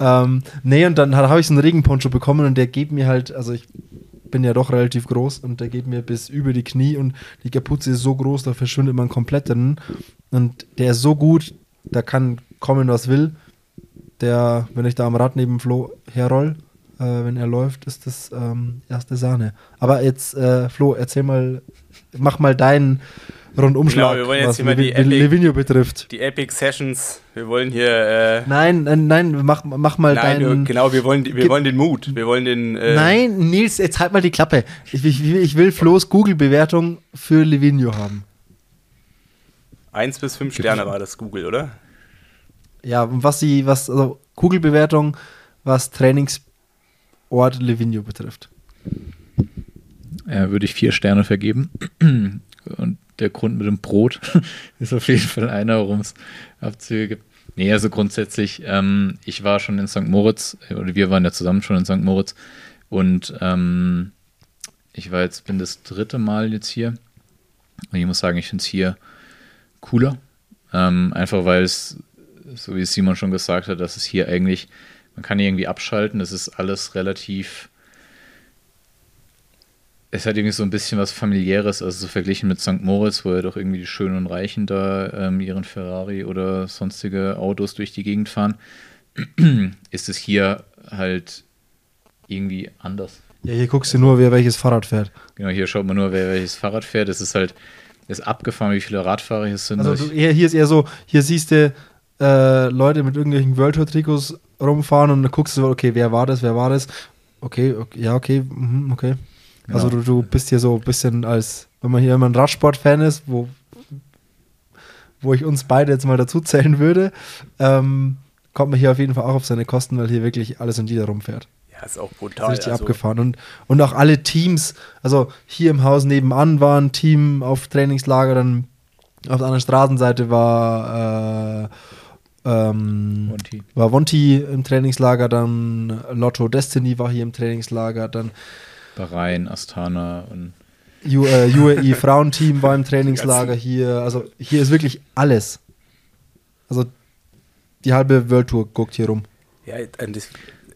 Ähm, nee, und dann habe ich so einen Regenponcho bekommen und der geht mir halt, also ich bin ja doch relativ groß und der geht mir bis über die Knie und die Kapuze ist so groß, da verschwindet man komplett drin. Und der ist so gut, da kann kommen, was will. Der, wenn ich da am Rad neben Flo herroll, äh, wenn er läuft, ist das ähm, erste Sahne. Aber jetzt, äh, Flo, erzähl mal, mach mal deinen Rundumschlag, Genau, wir wollen jetzt was hier mal die Levi- Epic- Levinho betrifft. Die Epic Sessions, wir wollen hier. Äh, Nein, nein, nein, mach, mach mal nein, deinen. genau, wir wollen, wir wollen den Mut. Wir wollen den. Äh, Nein, Nils, jetzt halt mal die Klappe. Ich, ich, ich will Flo's Google-Bewertung für Livigno haben. Eins bis fünf Sterne war das Google, oder? Ja, und was sie, was, also Google-Bewertung, was Trainingsort Livigno betrifft. Ja, würde ich vier Sterne vergeben. [CLEARS THROAT] Und der Grund mit dem Brot [LAUGHS] ist auf jeden Fall einer, warum es Abzüge gibt. Nee, also grundsätzlich, ähm, ich war schon in St. Moritz, äh, oder wir waren ja zusammen schon in St. Moritz und ähm, ich war jetzt, bin das dritte Mal jetzt hier und ich muss sagen, ich finde es hier cooler. Ähm, einfach weil es, so wie Simon schon gesagt hat, dass es hier eigentlich, man kann hier irgendwie abschalten, es ist alles relativ es hat irgendwie so ein bisschen was familiäres, also so verglichen mit St. Moritz, wo ja doch irgendwie die Schönen und Reichen da ähm, ihren Ferrari oder sonstige Autos durch die Gegend fahren, [CLEARS THROAT] ist es hier halt irgendwie anders. Ja, hier guckst du nur, wer welches Fahrrad fährt. Genau, hier schaut man nur, wer welches Fahrrad fährt. Es ist halt, es ist abgefahren, wie viele Radfahrer hier sind. Also eher, hier ist eher so, hier siehst du äh, Leute mit irgendwelchen World Tour Trikots rumfahren und dann guckst du, okay, wer war das, wer war das? Okay, okay ja, okay, mhm, okay. Also Genau. du, du bist hier so ein bisschen als, wenn man hier immer ein Radsport-Fan ist, wo, wo ich uns beide jetzt mal dazu zählen würde, ähm, kommt man hier auf jeden Fall auch auf seine Kosten, weil hier wirklich alles und jeder rumfährt. Ja, ist auch brutal. ist richtig also, abgefahren. Und, und auch alle Teams, also hier im Haus nebenan war ein Team auf Trainingslager, dann auf der anderen Straßenseite war, äh, ähm, Monty. war Vonti im Trainingslager, dann Lotto Destiny war hier im Trainingslager, dann Bahrain, Astana und U, äh, UAE [LAUGHS] Frauenteam war im Trainingslager hier. Also hier ist wirklich alles. Also die halbe World Tour guckt hier rum. Ja,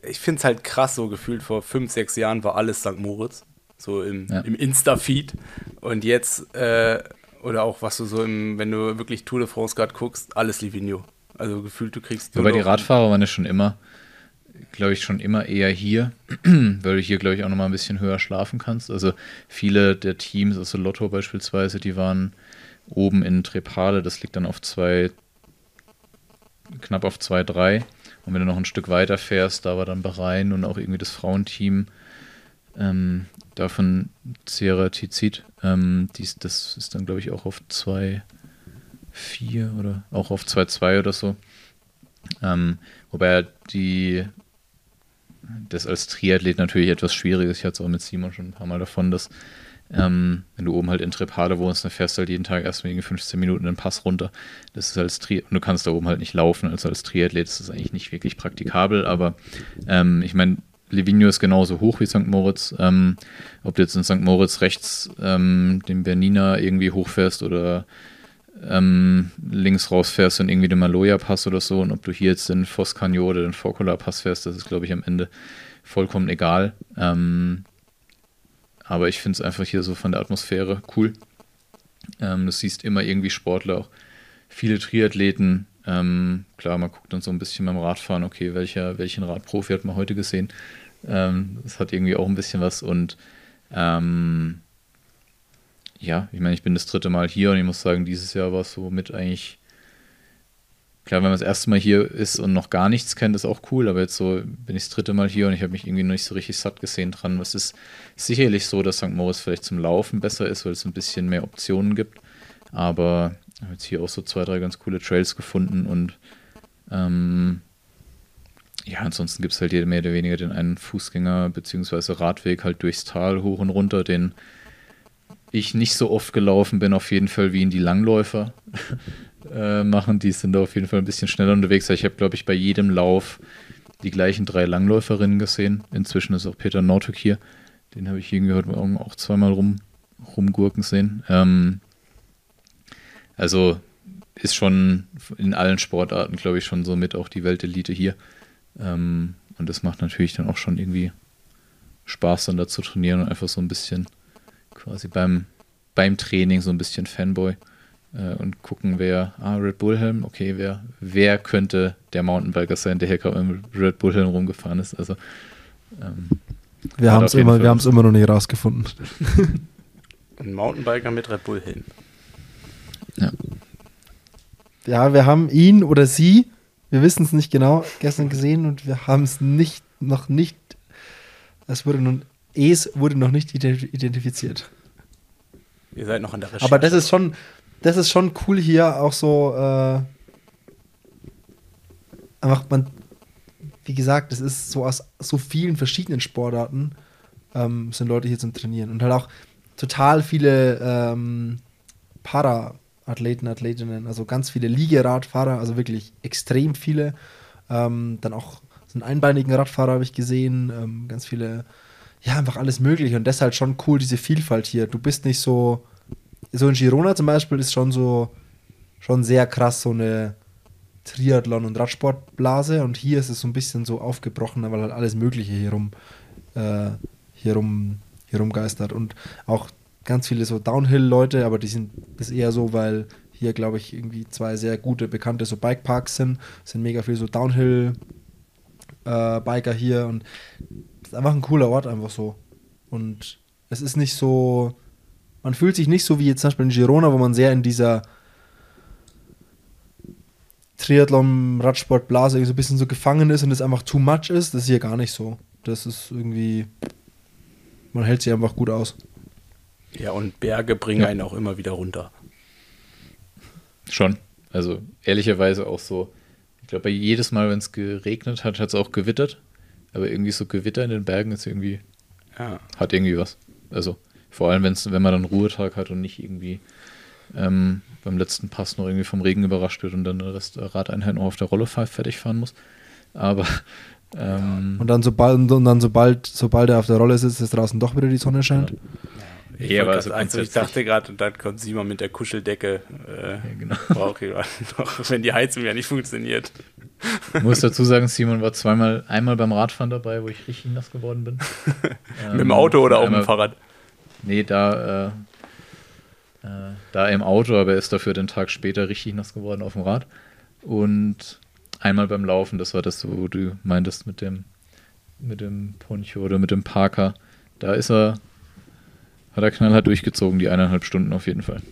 ich finde es halt krass, so gefühlt vor fünf, sechs Jahren war alles St. Moritz. So im, ja. im Insta-Feed. Und jetzt, äh, oder auch was du so im, wenn du wirklich Tour de France gerade guckst, alles Livigno. Also gefühlt, du kriegst. Wobei die Radfahrer waren ja schon immer, glaube ich, schon immer eher hier, [CLEARS THROAT] weil du hier, glaube ich, auch nochmal ein bisschen höher schlafen kannst. Also viele der Teams, also Lotto beispielsweise, die waren oben in Trepale, das liegt dann auf zwei, knapp auf 2,3. Und wenn du noch ein Stück weiter fährst, da war dann Bahrain und auch irgendwie das Frauenteam ähm, davon Sierra Tizit. Ähm, dies, das ist dann, glaube ich, auch auf 2,4 oder auch auf 2,2 oder so. Ähm, wobei die das als Triathlet natürlich etwas schwierig ist. Ich hatte es auch mit Simon schon ein paar Mal davon, dass ähm, wenn du oben halt in Trepade wohnst, dann fährst du halt jeden Tag erst wegen 15 Minuten den Pass runter. Das ist als Tri und du kannst da oben halt nicht laufen. Also als Triathlet ist das eigentlich nicht wirklich praktikabel, aber ähm, ich meine, Livigno ist genauso hoch wie St. Moritz. Ähm, ob du jetzt in St. Moritz rechts ähm, den Bernina irgendwie hochfährst oder ähm, links rausfährst und irgendwie den Maloja-Pass oder so und ob du hier jetzt den Foscanio oder den Forcola-Pass fährst, das ist, glaube ich, am Ende vollkommen egal. Ähm, aber ich finde es einfach hier so von der Atmosphäre cool. Ähm, du siehst immer irgendwie Sportler, auch viele Triathleten. Ähm, klar, man guckt dann so ein bisschen beim Radfahren, okay, welcher, welchen Radprofi hat man heute gesehen? Ähm, das hat irgendwie auch ein bisschen was und ähm, ja, ich meine, ich bin das dritte Mal hier und ich muss sagen, dieses Jahr war es so mit eigentlich Klar, wenn man das erste Mal hier ist und noch gar nichts kennt, ist auch cool, aber jetzt so bin ich das dritte Mal hier und ich habe mich irgendwie noch nicht so richtig satt gesehen dran. Es ist sicherlich so, dass St. Moritz vielleicht zum Laufen besser ist, weil es ein bisschen mehr Optionen gibt. Aber ich habe jetzt hier auch so zwei, drei ganz coole Trails gefunden und ähm, ja, ansonsten gibt es halt hier mehr oder weniger den einen Fußgänger- bzw. Radweg halt durchs Tal hoch und runter, den ich nicht so oft gelaufen bin, auf jeden Fall wie in die Langläufer. [LAUGHS] äh, machen. Die sind da auf jeden Fall ein bisschen schneller unterwegs. Ich habe, glaube ich, bei jedem Lauf die gleichen drei Langläuferinnen gesehen. Inzwischen ist auch Peter Nortuk hier. Den habe ich irgendwie heute Morgen auch zweimal rum, rumgurken sehen. Ähm, also ist schon in allen Sportarten, glaube ich, schon so mit auch die Weltelite hier. Ähm, und das macht natürlich dann auch schon irgendwie Spaß, dann da zu trainieren und einfach so ein bisschen quasi beim, beim Training so ein bisschen Fanboy äh, und gucken, wer, ah, Red Bull Helm, okay, wer, wer könnte der Mountainbiker sein, der hier gerade mit Red Bull Helm rumgefahren ist. Also ähm, wir haben es immer, immer noch nicht rausgefunden. [LAUGHS] Ein Mountainbiker mit Red Bull Helm. Ja. Ja, wir haben ihn oder sie, wir wissen es nicht genau, gestern gesehen und wir haben es nicht, noch nicht, es wurde nun, es wurde noch nicht identifiziert. Ihr seid noch an der Recherche. Aber das ist schon, das ist schon cool hier, auch so äh, einfach man, wie gesagt, das ist so aus so vielen verschiedenen Sportarten ähm, sind Leute hier zum Trainieren und halt auch total viele ähm, Para-Athleten, Athletinnen, also ganz viele Liegeradfahrer, also wirklich extrem viele. Ähm, dann auch so einen einbeinigen Radfahrer habe ich gesehen, ähm, ganz viele, ja, einfach alles Mögliche und deshalb schon cool, diese Vielfalt hier. Du bist nicht so, so in Girona zum Beispiel ist schon so, schon sehr krass so eine Triathlon- und Radsportblase und hier ist es so ein bisschen so aufgebrochen, weil halt alles Mögliche hier rum, äh, hier rum, hier rumgeistert und auch ganz viele so Downhill-Leute, aber die sind das eher so, weil hier, glaube ich, irgendwie zwei sehr gute, bekannte so Bikeparks sind. Sind mega viele so Downhill-Biker äh, hier und es ist einfach ein cooler Ort, einfach so. Und es ist nicht so, man fühlt sich nicht so wie jetzt zum Beispiel in Girona, wo man sehr in dieser Triathlon-Radsport-Blase so ein bisschen so gefangen ist und es einfach too much ist. Das ist hier gar nicht so. Das ist irgendwie, man hält sich einfach gut aus. Ja, und Berge bringen ja. einen auch immer wieder runter. Schon. Also ehrlicherweise auch so. Ich glaube, jedes Mal, wenn es geregnet hat, hat es auch gewittert. Aber irgendwie so Gewitter in den Bergen ist irgendwie, ja. hat irgendwie was. Also vor allem, wenn's, wenn man dann Ruhetag hat und nicht irgendwie ähm, beim letzten Pass noch irgendwie vom Regen überrascht wird und dann das Radeinheit noch auf der Rolle fertig fahren muss. Aber ähm, und dann sobald und dann sobald sobald er auf der Rolle sitzt, ist draußen doch wieder die Sonne scheint. Ja. Ich, ja, aber also, also ich dachte gerade, und dann kommt Simon mit der Kuscheldecke. Äh, ja, genau. [LAUGHS] Brauche ich [LAUGHS] noch, wenn die Heizung ja nicht funktioniert. Ich muss dazu sagen, Simon war zweimal, einmal beim Radfahren dabei, wo ich richtig nass geworden bin. ähm, [LAUGHS] Mit dem Auto oder auf dem Fahrrad? Nee, da, äh, äh, da im Auto, aber er ist dafür den Tag später richtig nass geworden auf dem Rad. Und einmal beim Laufen, das war das, wo du meintest mit dem, mit dem Poncho oder mit dem Parker. Da ist er, hat er knallhart durchgezogen, die eineinhalb Stunden auf jeden Fall.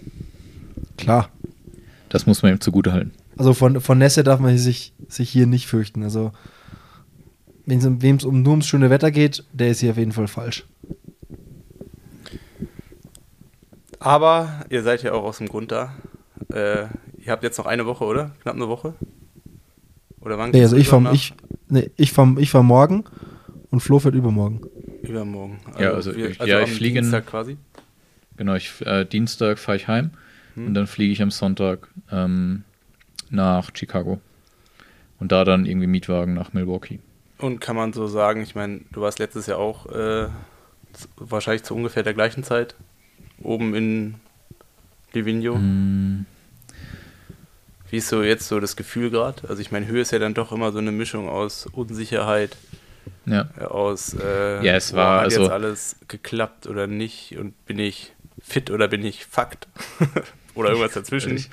Klar. Das muss man ihm zugute halten. Also von, von Nässe darf man sich, sich hier nicht fürchten. Also, wem es um, nur ums schöne Wetter geht, der ist hier auf jeden Fall falsch. Aber ihr seid ja auch aus dem Grund da. Äh, ihr habt jetzt noch eine Woche, oder? Knapp eine Woche? Oder wann? Nee, also ich fahre ich, nee, ich fahr, ich fahr morgen und Flo fährt übermorgen. Übermorgen. Also ja, also, wir, also ja, ich fliege Dienstag quasi. Genau, ich, äh, Dienstag fahre ich heim hm. und dann fliege ich am Sonntag ähm, nach Chicago. Und da dann irgendwie Mietwagen nach Milwaukee. Und kann man so sagen, ich meine, du warst letztes Jahr auch äh, wahrscheinlich zu ungefähr der gleichen Zeit oben in Livigno. Mm. Wie ist so jetzt so das Gefühl gerade? Also ich meine, Höhe ist ja dann doch immer so eine Mischung aus Unsicherheit, ja. Aus äh, ja, es war hat also, jetzt alles geklappt oder nicht und bin ich fit oder bin ich Fakt [LAUGHS] oder irgendwas dazwischen.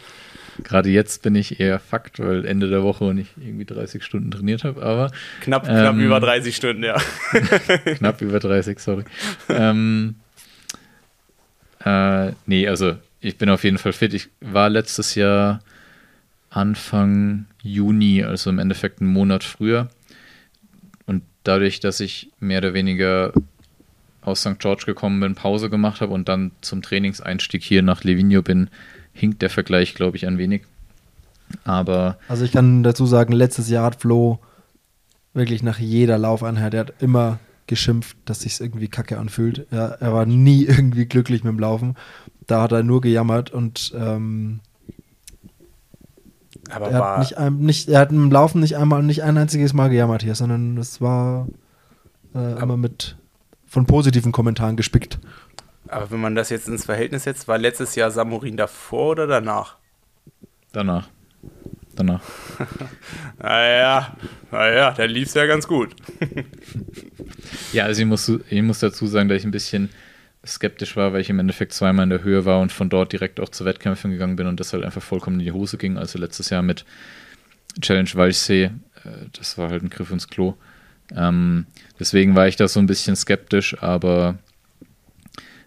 Gerade jetzt bin ich eher Fakt, weil Ende der Woche und ich irgendwie 30 Stunden trainiert habe, aber knapp, ähm, [LAUGHS] knapp über 30 Stunden, ja. knapp über 30, sorry. ähm, äh, nee, also ich bin auf jeden Fall fit. Ich war letztes Jahr Anfang Juni, also im Endeffekt einen Monat früher. Und dadurch, dass ich mehr oder weniger aus St. George gekommen bin, Pause gemacht habe und dann zum Trainingseinstieg hier nach Livigno bin, hinkt der Vergleich, glaube ich, ein wenig. Aber. Also ich kann dazu sagen, letztes Jahr hat Flo wirklich nach jeder Laufeinheit, er hat immer geschimpft, dass sich irgendwie kacke anfühlt. Er, er, war nie [LAUGHS] irgendwie glücklich mit dem Laufen. Da hat er nur gejammert und ähm, aber er, hat nicht, nicht, er hat im Laufen nicht einmal, nicht ein einziges Mal gejammert hier, sondern es war äh, immer mit von positiven Kommentaren gespickt. Aber wenn man das jetzt ins Verhältnis setzt, war letztes Jahr Samurin davor oder danach? Danach. Danach. [LAUGHS] naja, naja, dann lief es ja ganz gut. [LAUGHS] ja, also ich muss, ich muss dazu sagen, dass ich ein bisschen skeptisch war, weil ich im Endeffekt zweimal in der Höhe war und von dort direkt auch zu Wettkämpfen gegangen bin und das halt einfach vollkommen in die Hose ging. Also letztes Jahr mit Challenge Walchsee, äh, das war halt ein Griff ins Klo. Ähm, deswegen war ich da so ein bisschen skeptisch, aber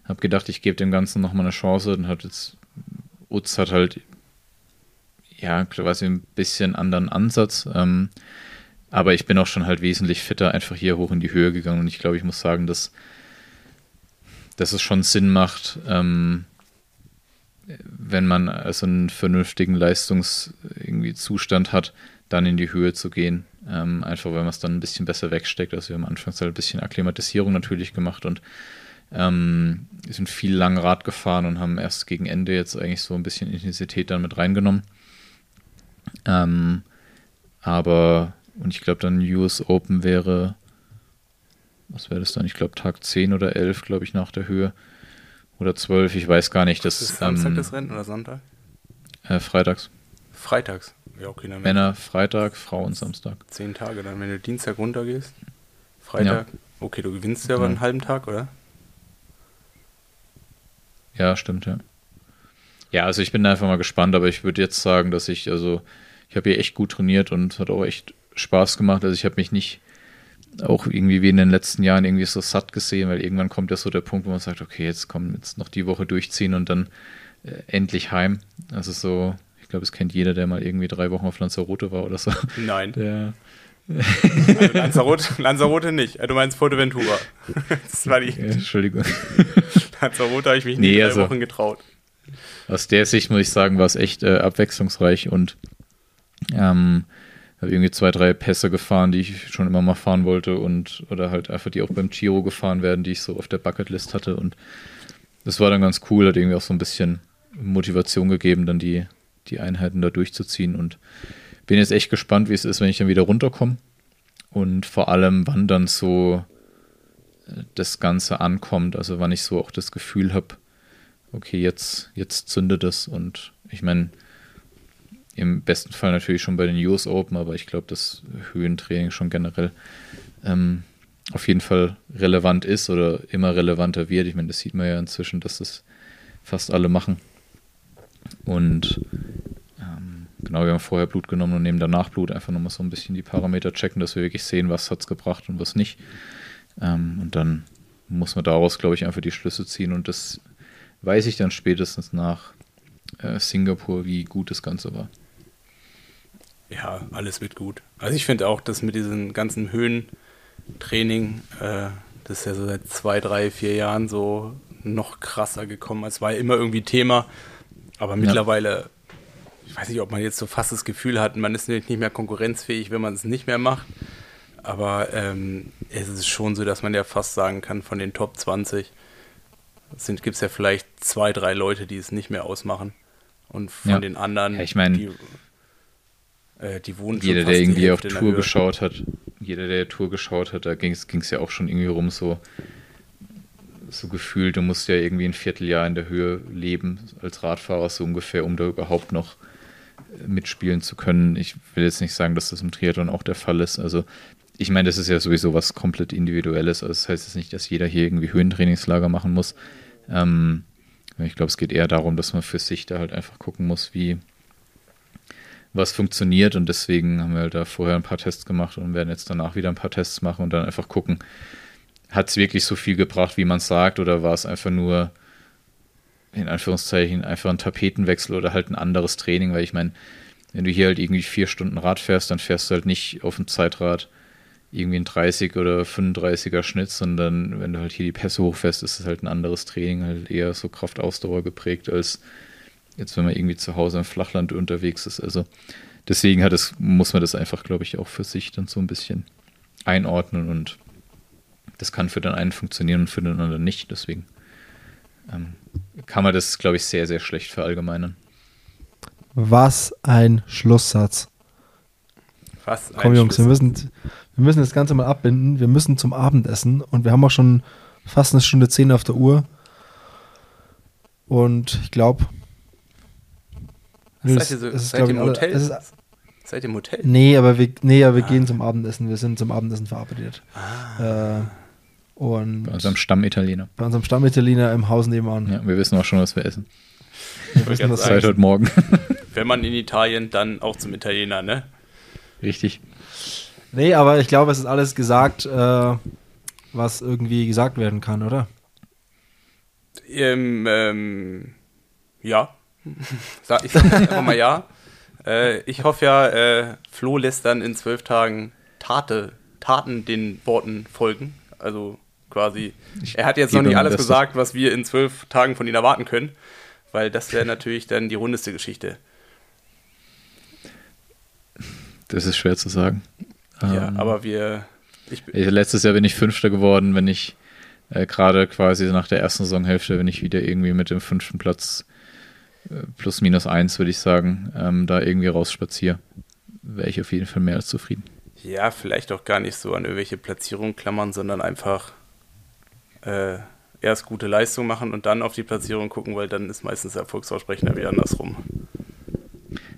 habe gedacht, ich gebe dem Ganzen nochmal eine Chance. Dann hat jetzt Utz hat halt ja quasi ein bisschen anderen Ansatz. Ähm, aber ich bin auch schon halt wesentlich fitter einfach hier hoch in die Höhe gegangen und ich glaube, ich muss sagen, dass, dass es schon Sinn macht, ähm, wenn man also einen vernünftigen Leistungszustand hat, dann in die Höhe zu gehen. Ähm, einfach weil man es dann ein bisschen besser wegsteckt. Also wir haben anfangs halt ein bisschen Akklimatisierung natürlich gemacht und ähm, sind viel lang Rad gefahren und haben erst gegen Ende jetzt eigentlich so ein bisschen Intensität dann mit reingenommen. Ähm, aber, und ich glaube dann US Open wäre, was wäre das dann? Ich glaube Tag 10 oder 11, glaube ich, nach der Höhe. Oder 12, ich weiß gar nicht. Das, ist Samstag ähm, das Rennen oder Sonntag? Äh, freitags. Freitags? Ja, okay. Dann Männer Freitag, Frauen Samstag. Zehn Tage dann, wenn du Dienstag runtergehst. Freitag. Ja. Okay, du gewinnst ja aber einen halben Tag, oder? Ja, stimmt, ja. Ja, also ich bin da einfach mal gespannt, aber ich würde jetzt sagen, dass ich, also ich habe hier echt gut trainiert und hat auch echt Spaß gemacht. Also ich habe mich nicht auch irgendwie wie in den letzten Jahren irgendwie so satt gesehen, weil irgendwann kommt ja so der Punkt, wo man sagt, okay, jetzt kommen jetzt noch die Woche durchziehen und dann äh, endlich heim. Also so, ich glaube, es kennt jeder, der mal irgendwie drei Wochen auf Lanzarote war oder so. Nein. Der, also Lanzarote, Lanzarote nicht. Du meinst Fuerteventura. [LAUGHS] Das war die. Ja, Entschuldigung. [LAUGHS] Lanzarote habe ich mich nee, drei also, Wochen getraut. Aus der Sicht muss ich sagen, war es echt äh, abwechslungsreich und ähm, habe irgendwie zwei, drei Pässe gefahren, die ich schon immer mal fahren wollte und oder halt einfach die auch beim Giro gefahren werden, die ich so auf der Bucketlist hatte. Und das war dann ganz cool, hat irgendwie auch so ein bisschen Motivation gegeben, dann die, die Einheiten da durchzuziehen. Und bin jetzt echt gespannt, wie es ist, wenn ich dann wieder runterkomme. Und vor allem, wann dann so äh, das Ganze ankommt, also wann ich so auch das Gefühl habe, okay, jetzt, jetzt zündet es. Und ich meine, Im besten Fall natürlich schon bei den US Open, aber ich glaube, dass Höhentraining schon generell ähm, auf jeden Fall relevant ist oder immer relevanter wird. Ich meine, das sieht man ja inzwischen, dass das fast alle machen. Und ähm, genau, wir haben vorher Blut genommen und nehmen danach Blut, einfach nochmal so ein bisschen die Parameter checken, dass wir wirklich sehen, was hat es gebracht und was nicht. Ähm, und dann muss man daraus, glaube ich, einfach die Schlüsse ziehen und das weiß ich dann spätestens nach äh, Singapur, wie gut das Ganze war. Ja, alles wird gut. Also ich finde auch, dass mit diesem ganzen Höhentraining, äh, das ist ja so seit zwei, drei, vier Jahren so noch krasser gekommen. Es war ja immer irgendwie Thema, aber mittlerweile, ja. ich weiß nicht, ob man jetzt so fast das Gefühl hat, man ist nicht mehr konkurrenzfähig, wenn man es nicht mehr macht. Aber ähm, es ist schon so, dass man ja fast sagen kann, von den Top 20 gibt es ja vielleicht zwei, drei Leute, die es nicht mehr ausmachen. Und von ja. den anderen, ja, ich meine, die, äh, die wohnen Jeder, der irgendwie auf Tour geschaut hat, jeder, der Tour geschaut hat, da ging es ja auch schon irgendwie rum, so, so gefühlt, du musst ja irgendwie ein Vierteljahr in der Höhe leben als Radfahrer, so ungefähr, um da überhaupt noch äh, mitspielen zu können. Ich will jetzt nicht sagen, dass das im Triathlon auch der Fall ist. Also ich meine, das ist ja sowieso was komplett Individuelles. Also das heißt jetzt nicht, dass jeder hier irgendwie Höhentrainingslager machen muss. Ähm, ich glaube, es geht eher darum, dass man für sich da halt einfach gucken muss, wie was funktioniert. Und deswegen haben wir halt da vorher ein paar Tests gemacht und werden jetzt danach wieder ein paar Tests machen und dann einfach gucken, hat es wirklich so viel gebracht, wie man sagt, oder war es einfach nur in Anführungszeichen einfach ein Tapetenwechsel oder halt ein anderes Training, weil ich meine, wenn du hier halt irgendwie vier Stunden Rad fährst, dann fährst du halt nicht auf dem Zeitrad irgendwie ein 30 oder 35er Schnitt, sondern wenn du halt hier die Pässe hochfährst, ist es halt ein anderes Training, halt eher so Kraftausdauer geprägt, als jetzt, wenn man irgendwie zu Hause im Flachland unterwegs ist. Also deswegen hat es, muss man das einfach, glaube ich, auch für sich dann so ein bisschen einordnen und das kann für den einen funktionieren und für den anderen nicht. Deswegen ähm, kann man das, glaube ich, sehr, sehr schlecht verallgemeinern. Was ein Schlusssatz. Was ein Komm, Jungs, wir müssen, wir müssen das Ganze mal abbinden. Wir müssen zum Abendessen und wir haben auch schon fast eine Stunde zehn auf der Uhr. Und ich glaube. Seid ihr, so, ist, seid ihr im Hotel? Ist, seid ihr im Hotel? Nee, aber wir, nee, aber wir ah. gehen zum Abendessen. Wir sind zum Abendessen verabredet. Ah. Äh, und bei unserem Stammitaliener. Bei unserem Stammitaliener im Haus nebenan. Ja, wir wissen auch schon, was wir essen. Wir wissen das seit heute Morgen. [LAUGHS] Wenn man in Italien, dann auch zum Italiener, ne? Richtig. Nee, aber ich glaube, es ist alles gesagt, äh, was irgendwie gesagt werden kann, oder? Ähm, ähm, ja. Ich sage einfach mal ja. Äh, ich hoffe ja, äh, Flo lässt dann in zwölf Tagen Tate, Taten den Worten folgen. Also quasi, er hat jetzt noch nicht alles gesagt, was wir in zwölf Tagen von ihm erwarten können, weil das wäre natürlich dann die rundeste Geschichte. Das ist schwer zu sagen. Ja, ähm, aber wir. Ich, letztes Jahr bin ich Fünfter geworden, wenn ich äh, gerade quasi nach der ersten Saisonhälfte, wenn ich wieder irgendwie mit dem fünften Platz plus minus eins, würde ich sagen, ähm, da irgendwie rausspaziere, wäre ich auf jeden Fall mehr als zufrieden. Ja, vielleicht auch gar nicht so an irgendwelche Platzierungen klammern, sondern einfach äh, erst gute Leistung machen und dann auf die Platzierung gucken, weil dann ist meistens der Erfolgsversprechen wieder andersrum.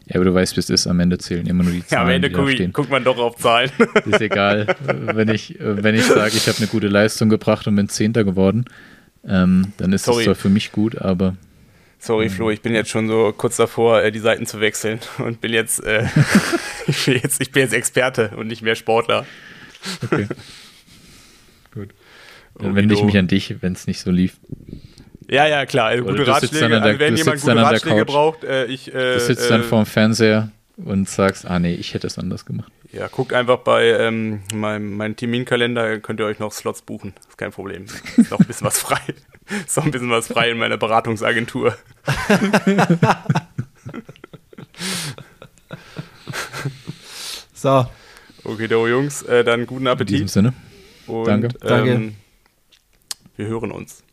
Ja, aber du weißt, wie es ist, am Ende zählen immer nur die Zahlen. [LAUGHS] Ja, am Ende guck ich, guckt man doch auf Zahlen. [LAUGHS] Ist egal. wenn ich, wenn ich sage, ich habe eine gute Leistung gebracht und bin Zehnter geworden, ähm, dann ist Sorry. das zwar für mich gut, aber. Sorry, ähm, Flo, ich bin jetzt schon so kurz davor, äh, die Seiten zu wechseln [LAUGHS] und bin jetzt, äh, [LAUGHS] ich, bin jetzt, ich bin jetzt Experte und nicht mehr Sportler. Okay. [LAUGHS] gut. Dann wende ich mich an dich, wenn es nicht so lief. Ja, ja, klar. Also gute Ratschläge. Der, also wenn jemand gute Ratschläge braucht, äh, ich. Äh, du sitzt dann äh, vorm Fernseher und sagst, ah nee, ich hätte es anders gemacht. Ja, guckt einfach bei ähm, meinem, meinem Terminkalender, könnt ihr euch noch Slots buchen. Ist kein Problem. Ist noch ein bisschen was frei. [LAUGHS] Ist noch ein bisschen was frei in meiner Beratungsagentur. [LAUGHS] so. Okay, do, Jungs, äh, dann guten Appetit. In diesem Sinne. Und, Danke. Ähm, Danke. Wir hören uns.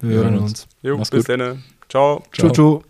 Wir, hören uns. Jo, bis dann. Ciao. Ciao. Ciao.